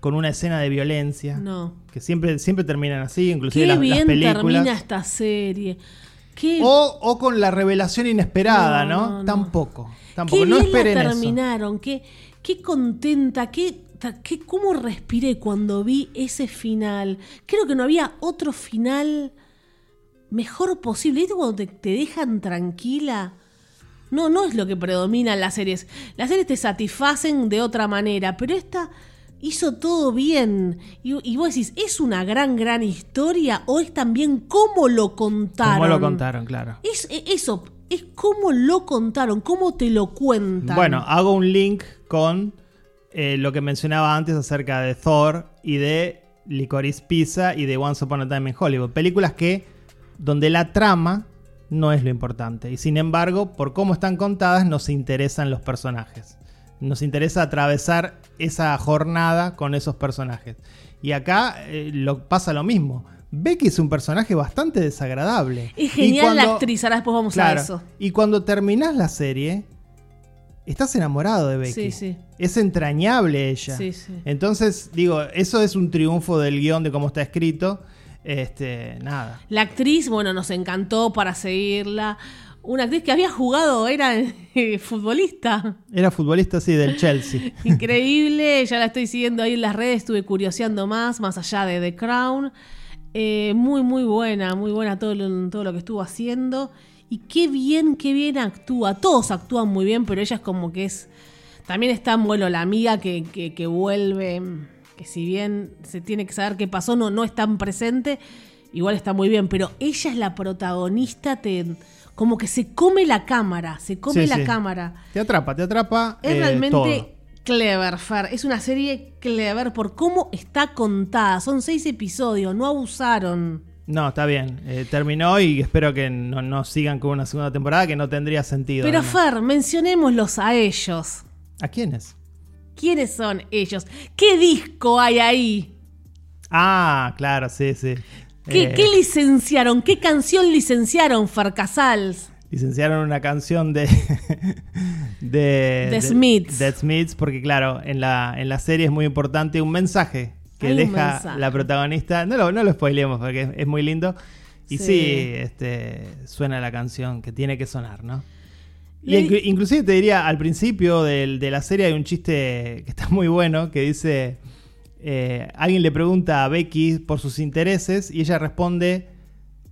Speaker 2: con una escena de violencia.
Speaker 1: No.
Speaker 2: Que siempre, siempre terminan así, inclusive las, bien
Speaker 1: termina esta serie.
Speaker 2: O, con la revelación inesperada, ¿no? Tampoco. Tampoco.
Speaker 1: Qué no esperen terminaron. Qué, qué contenta, qué, qué, cómo respiré cuando vi ese final. Creo que no había otro final mejor posible. ¿Viste cuando te, te dejan tranquila? No, no es lo que predomina en las series. Las series te satisfacen de otra manera, pero esta hizo todo bien. Y, vos decís, ¿es una gran, gran historia o es también cómo lo contaron? Cómo
Speaker 2: lo contaron, claro.
Speaker 1: Es, e, eso, es cómo lo contaron, cómo te lo cuentan.
Speaker 2: Bueno, hago un link con eh, lo que mencionaba antes acerca de Thor y de Licorice Pizza y de Once Upon a Time in Hollywood. Películas que, donde la trama no es lo importante. Y sin embargo, por cómo están contadas, nos interesan los personajes. Nos interesa atravesar esa jornada con esos personajes. Y acá eh, lo, pasa lo mismo. Becky es un personaje bastante desagradable.
Speaker 1: Es genial la actriz, ahora después vamos a eso.
Speaker 2: Y cuando terminas la serie, estás enamorado de Becky. Sí, sí. Es entrañable ella. Sí, sí. Entonces, digo, eso es un triunfo del guion de cómo está escrito. Este, nada.
Speaker 1: La actriz, bueno, nos encantó para seguirla una actriz que había jugado, era eh, futbolista.
Speaker 2: Era futbolista, sí, del Chelsea.
Speaker 1: Increíble, ya la estoy siguiendo ahí en las redes, estuve curioseando más, más allá de The Crown. Eh, muy, muy buena, muy buena todo lo, todo lo que estuvo haciendo. Y qué bien, qué bien actúa. Todos actúan muy bien, pero ella es como que es. También está, bueno, la amiga que, que, que vuelve, que si bien se tiene que saber qué pasó, no, no es tan presente, igual está muy bien. Pero ella es la protagonista, te, como que se come la cámara, se come
Speaker 2: Sí,
Speaker 1: la
Speaker 2: sí.
Speaker 1: cámara.
Speaker 2: Te atrapa, te atrapa.
Speaker 1: Es
Speaker 2: eh,
Speaker 1: realmente
Speaker 2: todo.
Speaker 1: clever, Fer. Es una serie clever por cómo está contada. Son seis episodios, no abusaron.
Speaker 2: No, está bien. Eh, terminó y espero que no, no sigan con una segunda temporada que no tendría sentido.
Speaker 1: Pero
Speaker 2: además.
Speaker 1: Fer, mencionémoslos a ellos.
Speaker 2: ¿A quiénes?
Speaker 1: ¿Quiénes son ellos? ¿Qué disco hay ahí?
Speaker 2: Ah, claro, sí, sí.
Speaker 1: ¿Qué,
Speaker 2: Eh,
Speaker 1: qué licenciaron? ¿Qué canción licenciaron, Fer Casals?
Speaker 2: licenciaron una canción de de,
Speaker 1: The Smiths.
Speaker 2: de Smiths porque claro en la en la serie es muy importante un mensaje que
Speaker 1: Hay
Speaker 2: deja
Speaker 1: mensaje.
Speaker 2: la protagonista no lo no lo spoileemos porque es, es muy lindo y sí,
Speaker 1: Sí.
Speaker 2: este suena la canción que tiene que sonar no y
Speaker 1: Le-
Speaker 2: inclusive te diría al principio del- de la serie hay un chiste que está muy bueno que dice eh, alguien le pregunta a Becky por sus intereses y ella responde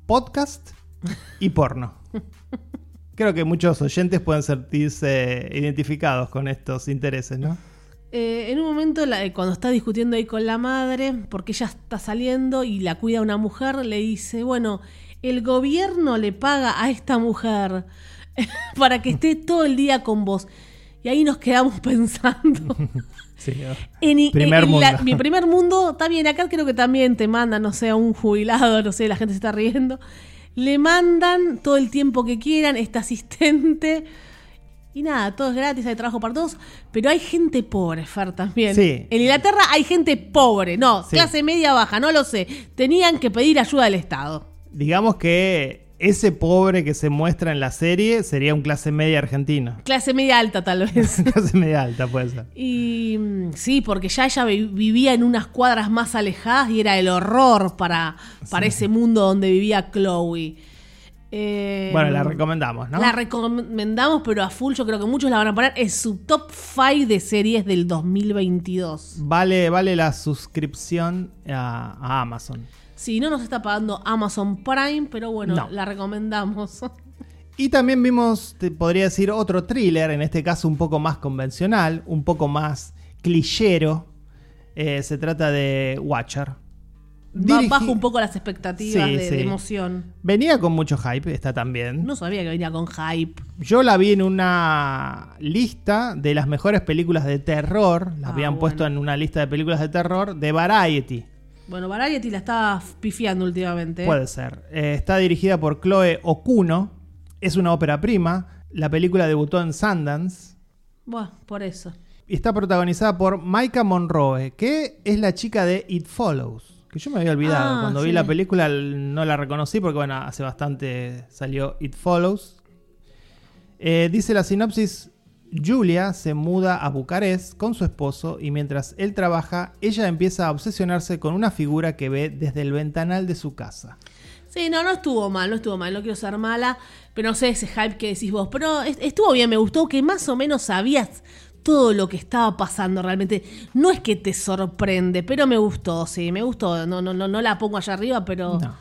Speaker 2: podcast y porno. Creo que muchos oyentes pueden sentirse identificados con estos intereses, ¿no?
Speaker 1: Eh, en un momento, la- eh, cuando está discutiendo ahí con la madre, porque ella está saliendo y la cuida una mujer, le dice, bueno, el gobierno le paga a esta mujer para que esté todo el día con vos. Y ahí nos quedamos pensando.
Speaker 2: Sí.
Speaker 1: En, en-
Speaker 2: Primer
Speaker 1: en la-
Speaker 2: mundo.
Speaker 1: mi primer mundo, está bien, acá creo que también te mandan, no sé, a un jubilado, no sé, la gente se está riendo. Le mandan todo el tiempo que quieran, este asistente. Y nada, todo es gratis, hay trabajo para todos. Pero hay gente pobre, Fer, también.
Speaker 2: Sí.
Speaker 1: En Inglaterra hay gente pobre, no,
Speaker 2: Sí.
Speaker 1: clase media baja, no lo sé. Tenían que pedir ayuda del Estado.
Speaker 2: Digamos que ese pobre que se muestra en la serie sería un clase media argentino.
Speaker 1: Clase media alta, tal vez.
Speaker 2: clase media alta puede ser.
Speaker 1: Y mm, sí, porque ya ella vi- vivía en unas cuadras más alejadas y era el horror para, para ese mundo donde vivía Chloe. Eh,
Speaker 2: Bueno, la recomendamos, ¿no?
Speaker 1: La recomendamos, pero a full yo creo que muchos la van a poner. Es su top 5 de series del 2022.
Speaker 2: Vale, vale la suscripción a, a Amazon.
Speaker 1: Sí, no nos está pagando Amazon Prime, pero bueno,
Speaker 2: No.
Speaker 1: la recomendamos.
Speaker 2: Y también vimos, te podría decir, otro thriller, en este caso un poco más convencional, un poco más clichero. Eh, se trata de Watcher. Dirigi-
Speaker 1: Bajo un poco las expectativas
Speaker 2: Sí,
Speaker 1: de,
Speaker 2: sí.
Speaker 1: de emoción.
Speaker 2: Venía con mucho hype, está también.
Speaker 1: No sabía que venía con hype.
Speaker 2: Yo la vi en una lista de las mejores películas de terror. La
Speaker 1: Ah,
Speaker 2: habían
Speaker 1: bueno.
Speaker 2: puesto en una lista de películas de terror de Variety.
Speaker 1: Bueno, Variety la estaba pifiando últimamente. ¿eh?
Speaker 2: Puede ser. Eh, está dirigida por Chloe Okuno. Es una ópera prima. La película debutó en Sundance.
Speaker 1: Buah, por eso.
Speaker 2: Y está protagonizada por Maika Monroe, que es la chica de It Follows. Que yo me había olvidado.
Speaker 1: Ah,
Speaker 2: Cuando vi la película no la reconocí porque, bueno, hace bastante salió It Follows. Eh, dice la sinopsis: Julia se muda a Bucarest con su esposo y mientras él trabaja, ella empieza a obsesionarse con una figura que ve desde el ventanal de su casa.
Speaker 1: Sí, no, no estuvo mal, no estuvo mal, no quiero ser mala, pero no sé ese hype que decís vos. Pero est- estuvo bien, me gustó que más o menos sabías todo lo que estaba pasando realmente. No es que te sorprende, pero me gustó, sí, me gustó. No, no, no, no la pongo allá arriba, pero.
Speaker 2: No.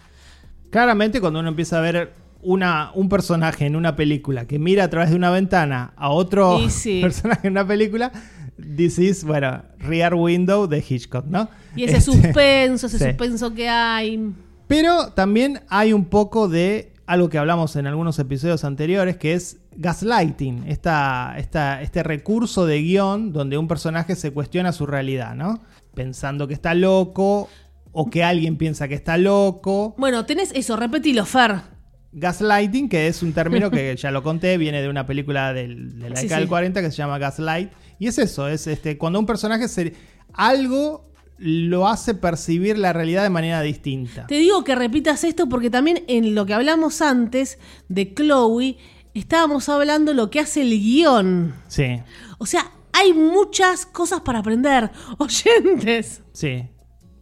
Speaker 2: Claramente, cuando uno empieza a ver una, un personaje en una película que mira a través de una ventana a otro
Speaker 1: sí.
Speaker 2: personaje en una película, decís, bueno, Rear Window de Hitchcock, ¿no?
Speaker 1: Y ese
Speaker 2: Este,
Speaker 1: suspenso, ese
Speaker 2: sí.
Speaker 1: suspenso que hay.
Speaker 2: Pero también hay un poco de algo que hablamos en algunos episodios anteriores, que es gaslighting, esta, esta, este recurso de guion donde un personaje se cuestiona su realidad, ¿no? Pensando que está loco o que alguien piensa que está loco.
Speaker 1: Bueno, tenés eso, repetilo, Fer.
Speaker 2: Gaslighting, que es un término que ya lo conté, viene de una película del- de la
Speaker 1: Sí,
Speaker 2: década del
Speaker 1: sí.
Speaker 2: 40 que se llama Gaslight. Y es eso, es este, cuando un personaje se, algo lo hace percibir la realidad de manera distinta.
Speaker 1: Te digo que repitas esto porque también en lo que hablamos antes de Chloe, estábamos hablando lo que hace el guion.
Speaker 2: Sí,
Speaker 1: O sea, hay muchas cosas para aprender. Oyentes.
Speaker 2: sí.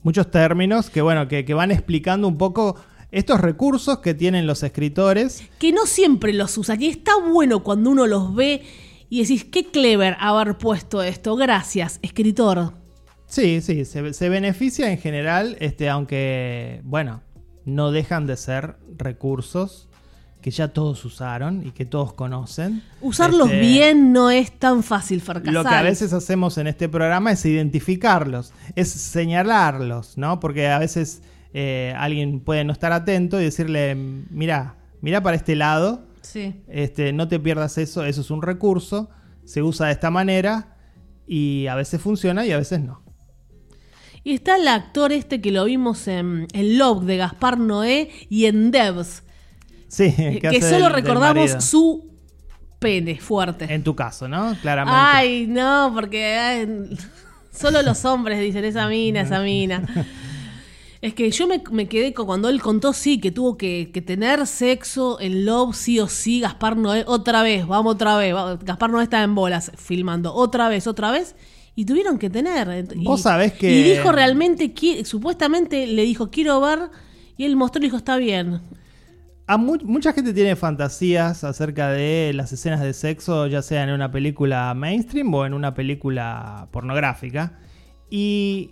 Speaker 2: Muchos términos que, bueno, que, que van explicando un poco estos recursos que tienen los escritores.
Speaker 1: Que no siempre los usan. Y está bueno cuando uno los ve y decís, qué clever haber puesto esto. Gracias, escritor.
Speaker 2: Sí, sí, se, se beneficia en general, este, aunque, bueno, no dejan de ser recursos que ya todos usaron y que todos conocen.
Speaker 1: Usarlos
Speaker 2: Este,
Speaker 1: bien no es tan fácil, Farcasal.
Speaker 2: Lo que a veces hacemos en este programa es identificarlos, es señalarlos, ¿no? Porque a veces eh, alguien puede no estar atento y decirle, mira, mira para este lado,
Speaker 1: Sí.
Speaker 2: este, no te pierdas eso, eso es un recurso, se usa de esta manera y a veces funciona y a veces no.
Speaker 1: Y está el actor este que lo vimos en, en Love de Gaspar Noé y en Devs,
Speaker 2: Sí,
Speaker 1: que,
Speaker 2: hace
Speaker 1: solo
Speaker 2: del-
Speaker 1: recordamos su pene fuerte.
Speaker 2: En tu caso, ¿no? Claramente.
Speaker 1: Ay, no, porque ay, solo los hombres dicen esa mina, esa mina. Es que yo me, me quedé con cuando él contó, sí, que tuvo que, que tener sexo en Love, sí o sí, Gaspar Noé, otra vez, vamos otra vez. Gaspar Noé estaba en bolas filmando, otra vez, otra vez. Y tuvieron que tener. Y,
Speaker 2: Vos sabés que-
Speaker 1: Y dijo realmente, qui- supuestamente le dijo, quiero ver. Y él mostró y dijo, está bien.
Speaker 2: A mu- mucha gente tiene fantasías acerca de las escenas de sexo, ya sea en una película mainstream o en una película pornográfica. Y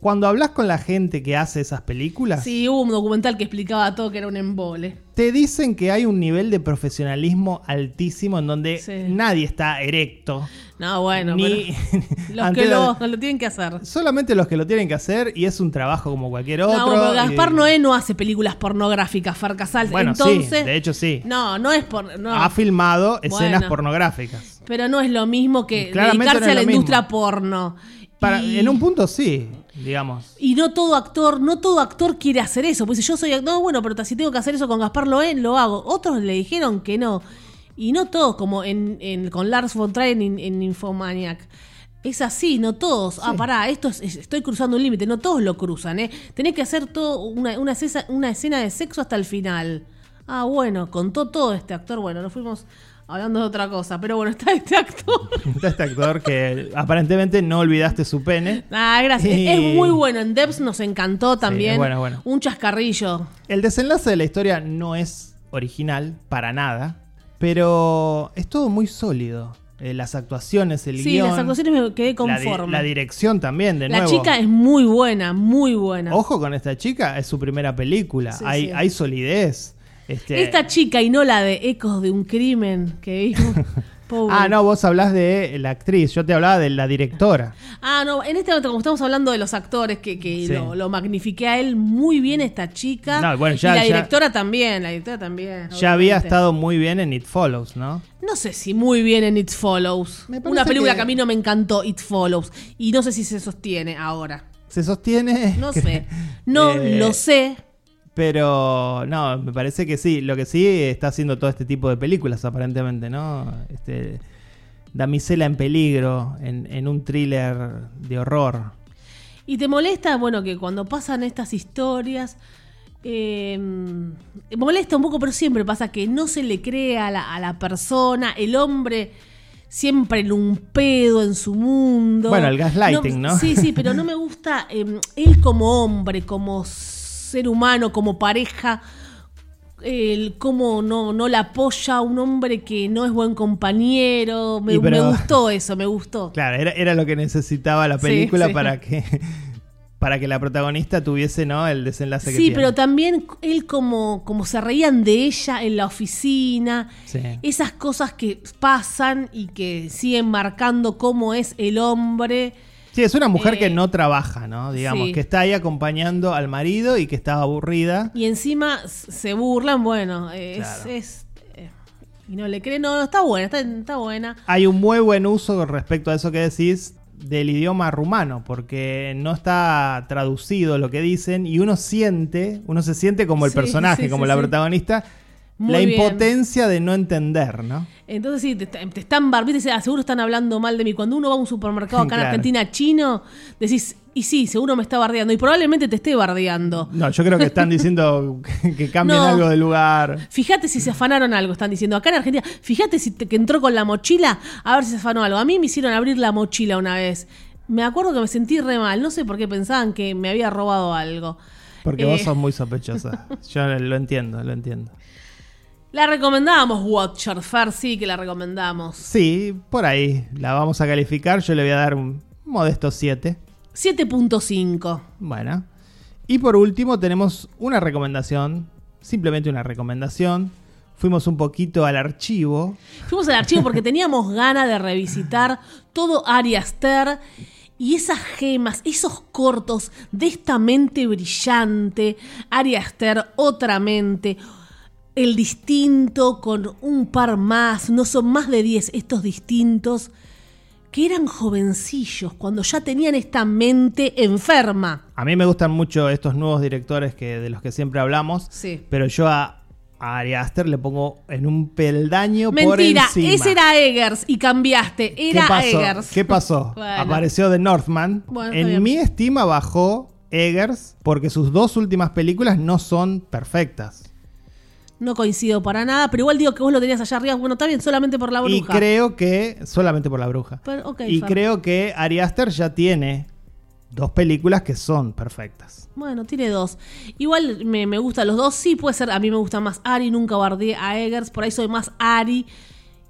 Speaker 2: cuando hablas con la gente que hace esas películas,
Speaker 1: Sí, hubo un documental que explicaba todo que era un embole.
Speaker 2: te dicen que hay un nivel de profesionalismo altísimo en donde
Speaker 1: Sí.
Speaker 2: nadie está erecto.
Speaker 1: No, bueno,
Speaker 2: ni
Speaker 1: pero los que lo, lo tienen que hacer.
Speaker 2: Solamente los que lo tienen que hacer y es un trabajo como cualquier otro.
Speaker 1: No, Gaspar
Speaker 2: y-
Speaker 1: Noé no hace películas pornográficas, Farcasal.
Speaker 2: Bueno,
Speaker 1: Entonces,
Speaker 2: sí, de hecho sí.
Speaker 1: No, no es por. No,
Speaker 2: Ha filmado escenas
Speaker 1: Bueno.
Speaker 2: pornográficas.
Speaker 1: pero no es lo mismo que
Speaker 2: Claramente
Speaker 1: dedicarse
Speaker 2: no
Speaker 1: a la
Speaker 2: mismo.
Speaker 1: industria porno.
Speaker 2: Para,
Speaker 1: y,
Speaker 2: En un punto sí, digamos.
Speaker 1: y no todo actor, no todo actor quiere hacer eso. Pues si yo soy actor, no, bueno, pero si tengo que hacer eso con Gaspar Noé, lo hago. Otros le dijeron que no. Y no todos, como en, en- con Lars von Trier en, en Infomaniac. Es así, no todos. Ah, pará, esto es- es- estoy cruzando un límite. No todos lo cruzan, ¿eh? Tenés que hacer todo una, una, cesa- una escena de sexo hasta el final. Ah, bueno, contó todo este actor. Bueno, nos fuimos hablando de otra cosa. Pero bueno, está este actor.
Speaker 2: Está este actor que aparentemente no olvidaste su pene.
Speaker 1: Ah, gracias.
Speaker 2: Y-
Speaker 1: Es muy bueno. En Debs nos encantó también.
Speaker 2: es bueno, bueno.
Speaker 1: Un chascarrillo.
Speaker 2: El desenlace de la historia no es original para nada, pero es todo muy sólido. Eh, las actuaciones, el
Speaker 1: Sí,
Speaker 2: guion,
Speaker 1: las actuaciones me quedé
Speaker 2: la,
Speaker 1: conforme.
Speaker 2: la dirección también, de
Speaker 1: La
Speaker 2: nuevo.
Speaker 1: chica es muy buena, muy buena.
Speaker 2: Ojo con esta chica, es su primera película.
Speaker 1: Sí,
Speaker 2: hay,
Speaker 1: sí.
Speaker 2: hay solidez. Este-
Speaker 1: Esta chica y no la de Ecos de un crimen que vimos. Pobre.
Speaker 2: Ah, no, vos hablás de la actriz, yo te hablaba de la directora.
Speaker 1: Ah, no, en este momento, como estamos hablando de los actores, que, que
Speaker 2: Sí.
Speaker 1: lo, lo magnifiqué a él muy bien esta chica.
Speaker 2: No, bueno, ya-
Speaker 1: y la
Speaker 2: ya-
Speaker 1: directora también, la directora también.
Speaker 2: Ya había estado muy bien en It Follows, ¿no?
Speaker 1: No sé si muy bien en It Follows. Una película
Speaker 2: que-
Speaker 1: que... a mí no me encantó, It Follows. Y no sé si se sostiene ahora.
Speaker 2: Se sostiene.
Speaker 1: No
Speaker 2: que-
Speaker 1: sé. No
Speaker 2: eh,
Speaker 1: lo sé.
Speaker 2: Pero no, me parece que sí. Lo que sí está haciendo todo este tipo de películas, aparentemente, ¿no? Este, Damisela en peligro, en, en un thriller de horror.
Speaker 1: Y te molesta, bueno, que cuando pasan estas historias, eh, molesta un poco, pero siempre pasa que no se le cree a la, a la persona, el hombre siempre en un pedo en su mundo.
Speaker 2: Bueno, el gaslighting, ¿no?
Speaker 1: Sí, sí, pero no me gusta eh, él como hombre, como ser humano, como pareja. El cómo no, no la apoya un hombre que no es buen compañero. Me,
Speaker 2: Y pero-
Speaker 1: me gustó eso, me gustó.
Speaker 2: Claro, era, era lo que necesitaba la
Speaker 1: Sí,
Speaker 2: película
Speaker 1: sí.
Speaker 2: para que para que la protagonista tuviese, ¿no? El desenlace que
Speaker 1: Sí,
Speaker 2: tiene.
Speaker 1: pero también él como, como se reían de ella en la oficina,
Speaker 2: Sí.
Speaker 1: esas cosas que pasan y que siguen marcando cómo es el hombre.
Speaker 2: Sí, es una mujer
Speaker 1: Eh,
Speaker 2: que no trabaja, ¿no? Digamos,
Speaker 1: sí.
Speaker 2: que está ahí acompañando al marido y que está aburrida.
Speaker 1: Y encima se burlan, bueno, eh, es...
Speaker 2: Claro.
Speaker 1: es, eh, y no le creen, no, no, está buena, está, está buena.
Speaker 2: Hay un muy buen uso con respecto a eso que decís del idioma rumano, porque no está traducido lo que dicen y uno siente, uno se siente como el
Speaker 1: Sí,
Speaker 2: personaje,
Speaker 1: sí,
Speaker 2: como la protagonista,
Speaker 1: Muy
Speaker 2: la
Speaker 1: bien.
Speaker 2: impotencia de no entender, ¿no?
Speaker 1: Entonces sí, te, te están bar, viste, ah, seguro están hablando mal de mí. Cuando uno va a un supermercado acá en. Argentina chino, decís, y sí, seguro me está bardeando. Y probablemente te esté bardeando.
Speaker 2: No, yo creo que están diciendo que, que cambien
Speaker 1: No.
Speaker 2: algo de lugar.
Speaker 1: Fíjate si se afanaron algo, están diciendo. Acá en Argentina, fíjate si te- que entró con la mochila, a ver si se afanó algo. A mí me hicieron abrir la mochila una vez. Me acuerdo que me sentí re mal. No sé por qué pensaban que me había robado algo.
Speaker 2: Porque
Speaker 1: Eh,
Speaker 2: vos sos muy sospechosa. Yo lo entiendo, lo entiendo.
Speaker 1: La recomendamos, Watcher. Fer, sí que la recomendamos.
Speaker 2: Sí, por ahí la vamos a calificar. Yo le voy a dar un modesto 7.
Speaker 1: 7.5.
Speaker 2: Bueno. Y por último tenemos una recomendación, simplemente una recomendación. Fuimos un poquito al archivo.
Speaker 1: Fuimos al archivo porque teníamos ganas de revisitar todo Ari Aster y esas gemas, esos cortos de esta mente brillante, Ari Aster, otra mente, el distinto con un par más, no son más de 10 estos distintos que eran jovencillos cuando ya tenían esta mente enferma.
Speaker 2: A mí me gustan mucho estos nuevos directores que, de los que siempre hablamos,
Speaker 1: Sí.
Speaker 2: pero yo a, a Ari Aster le pongo en un peldaño por
Speaker 1: Mentira,
Speaker 2: encima.
Speaker 1: ese era Eggers y cambiaste, era
Speaker 2: ¿Qué pasó?
Speaker 1: Eggers.
Speaker 2: ¿Qué pasó?
Speaker 1: Bueno.
Speaker 2: Apareció The Northman.
Speaker 1: Bueno,
Speaker 2: en mi estima bajó Eggers porque sus dos últimas películas no son perfectas.
Speaker 1: No coincido para nada, pero igual digo que vos lo tenías allá arriba. Bueno, está bien, solamente por la
Speaker 2: Y
Speaker 1: bruja.
Speaker 2: creo que, solamente por la bruja.
Speaker 1: Pero,
Speaker 2: y
Speaker 1: Fer.
Speaker 2: creo que Ari Aster ya tiene dos películas que son perfectas.
Speaker 1: Bueno, tiene dos. Igual me, me gustan los dos. Sí, puede ser. A mí me gusta más Ari. Nunca guardé a Eggers. Por ahí soy más Ari.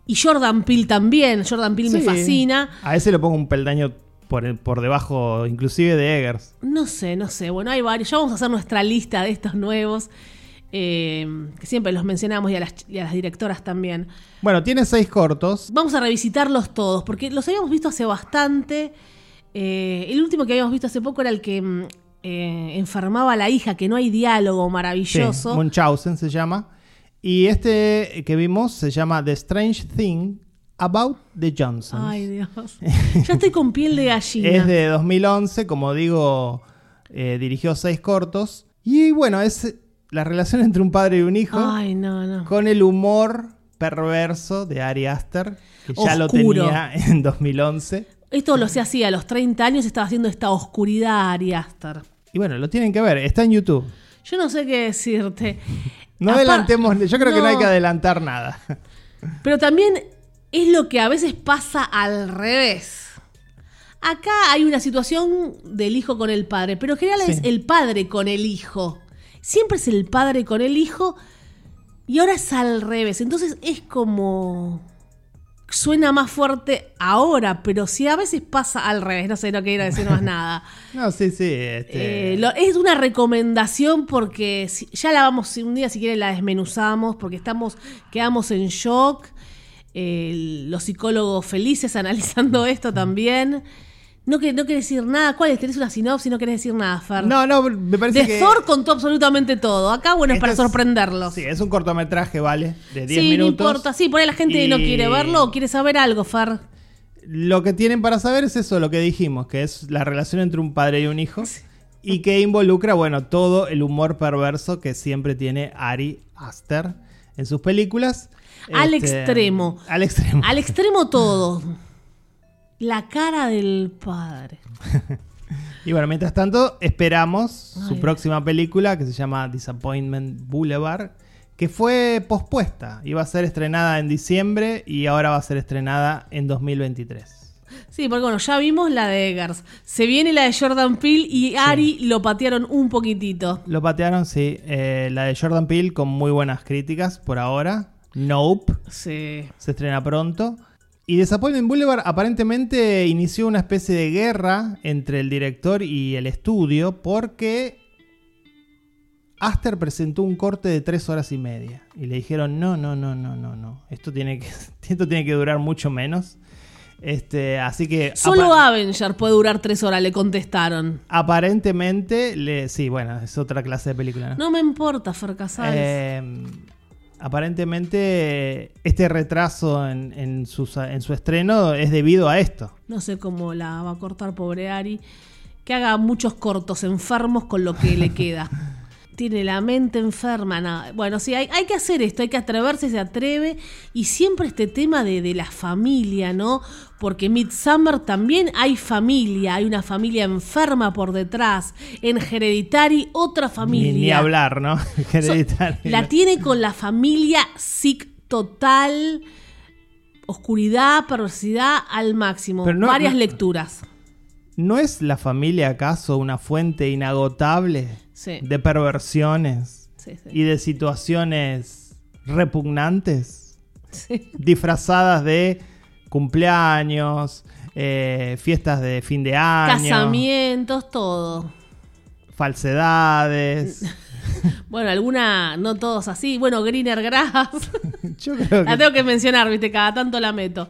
Speaker 1: Y Jordan Peele también. Jordan Peele me fascina.
Speaker 2: A ese le pongo un peldaño por, el- por debajo, inclusive de Eggers.
Speaker 1: No sé, no sé. Bueno, hay varios. Ya vamos a hacer nuestra lista de estos nuevos. Eh, que siempre los mencionamos y a, las, y a las directoras también.
Speaker 2: Bueno, tiene seis cortos.
Speaker 1: Vamos a revisitarlos todos, porque los habíamos visto hace bastante. Eh, el último que habíamos visto hace poco era el que mm, eh, enfermaba a la hija, que no hay diálogo
Speaker 2: Sí,
Speaker 1: maravilloso.
Speaker 2: Munchausen se llama. Y este que vimos se llama The Strange Thing About the Johnsons.
Speaker 1: Ay, Dios. Ya estoy con piel de gallina.
Speaker 2: Es de 2011, como digo, eh, dirigió seis cortos. Y bueno, es la relación entre un padre y un hijo
Speaker 1: Ay, no, no.
Speaker 2: con el humor perverso de Ari Aster, que ya lo tenía en 2011.
Speaker 1: Esto lo se hacía a los 30 años, estaba haciendo esta oscuridad Ari Aster.
Speaker 2: Y bueno, lo tienen que ver, está en YouTube.
Speaker 1: Yo no sé qué decirte.
Speaker 2: No
Speaker 1: Apar-
Speaker 2: adelantemos, yo creo que no hay que adelantar nada.
Speaker 1: Pero también es lo que a veces pasa al revés. Acá hay una situación del hijo con el padre, pero en general es el padre con el hijo. Siempre es el padre con el hijo y ahora es al revés. Entonces es como... Suena más fuerte ahora, pero si a veces pasa al revés, no sé, no quiero decir más nada.
Speaker 2: No, sí, sí. este,
Speaker 1: Eh, lo- es una recomendación porque si- ya la vamos, un día si quieren la desmenuzamos porque estamos, quedamos en shock. Eh, los psicólogos felices analizando esto también. No, que, no querés decir nada. ¿Cuál es? ¿Tenés una sinopsis? No querés decir nada, Fer.
Speaker 2: No, no, me parece
Speaker 1: de
Speaker 2: que...
Speaker 1: Thor contó absolutamente todo. Acá, bueno, es para sorprenderlos.
Speaker 2: Sí, es un cortometraje, ¿vale? De 10
Speaker 1: Sí, no
Speaker 2: minutos.
Speaker 1: importa. Sí, por ahí la gente no
Speaker 2: Y-
Speaker 1: quiere verlo o quiere saber algo, Fer.
Speaker 2: Lo que tienen para saber es eso, lo que dijimos, que es la relación entre un padre y un hijo. Y que involucra, bueno, todo el humor perverso que siempre tiene Ari Aster en sus películas.
Speaker 1: Al
Speaker 2: Este,
Speaker 1: extremo.
Speaker 2: Al extremo.
Speaker 1: Al extremo todo. La cara del padre.
Speaker 2: Y bueno, mientras tanto, esperamos su próxima película que se llama Disappointment Boulevard, que fue pospuesta. Iba a ser estrenada en diciembre y ahora va a ser estrenada en 2023.
Speaker 1: Sí, porque bueno, ya vimos la de Eggers. Se viene la de Jordan Peele y Ari lo patearon un poquitito.
Speaker 2: Lo patearon, sí. Eh, la de Jordan Peele con muy buenas críticas por ahora. Nope.
Speaker 1: Sí.
Speaker 2: se estrena pronto. Y Disappointment Boulevard aparentemente inició una especie de guerra entre el director y el estudio porque Aster presentó un corte de tres horas y media. Y le dijeron, no, no, no, no, no, no. Esto tiene que, esto tiene que durar mucho menos. Este, así que...
Speaker 1: Solo Avenger puede durar tres horas, le contestaron.
Speaker 2: aparentemente, le, sí, bueno, es otra clase de película. ¿no?
Speaker 1: No me importa, Fer Casals.
Speaker 2: Eh, aparentemente este retraso en, en sus- en su estreno es debido a esto.
Speaker 1: No sé cómo la va a cortar, pobre Ari. Que haga muchos cortos enfermos con lo que le queda. Tiene la mente enferma. nada. Bueno, sí, hay, hay que hacer esto, hay que atreverse, se atreve. Y siempre este tema de, de la familia, ¿no? Porque Midsummer también hay familia, hay una familia enferma por detrás. En Hereditary, otra familia.
Speaker 2: Ni, ni hablar, ¿no? Hereditario.
Speaker 1: La tiene con la familia sick total, oscuridad, perversidad al máximo.
Speaker 2: Pero no-
Speaker 1: Varias
Speaker 2: no-
Speaker 1: lecturas.
Speaker 2: ¿No es la familia acaso una fuente inagotable
Speaker 1: Sí.
Speaker 2: de perversiones
Speaker 1: Sí, sí.
Speaker 2: y de situaciones repugnantes?
Speaker 1: Sí.
Speaker 2: Disfrazadas de cumpleaños, eh, fiestas de fin de año.
Speaker 1: Casamientos, todo.
Speaker 2: falsedades.
Speaker 1: Bueno, alguna, no todos así. Bueno, Greener Grass.
Speaker 2: Yo creo
Speaker 1: La
Speaker 2: que
Speaker 1: tengo que mencionar, viste, cada tanto la meto.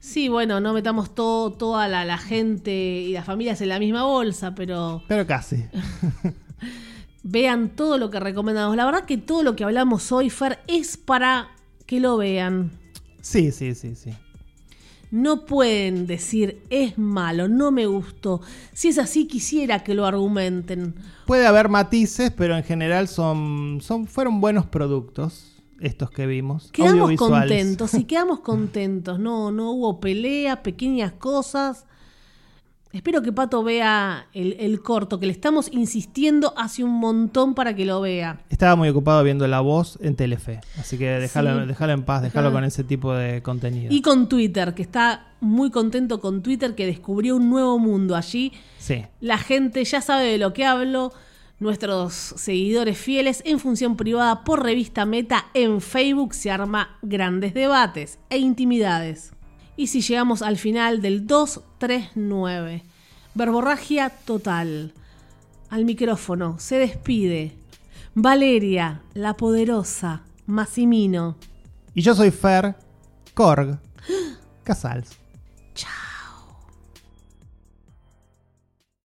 Speaker 1: Sí, bueno, no metamos todo, toda la, la gente y las familias en la misma bolsa, pero
Speaker 2: pero casi.
Speaker 1: vean todo lo que recomendamos. La verdad que todo lo que hablamos hoy, Fer, es para que lo vean.
Speaker 2: Sí, sí, sí, sí.
Speaker 1: No pueden decir es malo, no me gustó. Si es así, quisiera que lo argumenten.
Speaker 2: Puede haber matices, pero en general son, son fueron buenos productos estos que vimos.
Speaker 1: Quedamos contentos y quedamos contentos. No, no hubo pelea, pequeñas cosas. Espero que Pato vea el, el corto, que le estamos insistiendo hace un montón para que lo vea.
Speaker 2: Estaba muy ocupado viendo La Voz en Telefe, así que déjalo,
Speaker 1: Sí.
Speaker 2: déjalo en paz, déjalo con ese tipo de contenido.
Speaker 1: Y con Twitter, que está muy contento con Twitter, que descubrió un nuevo mundo allí.
Speaker 2: Sí,
Speaker 1: La gente ya sabe de lo que hablo. Nuestros seguidores fieles en función privada por revista Meta en Facebook se arma grandes debates e intimidades. Y si llegamos al final del 239, verborragia total. Al micrófono se despide Valeria, la poderosa, Massimino.
Speaker 2: y yo soy Fer Korg Casals.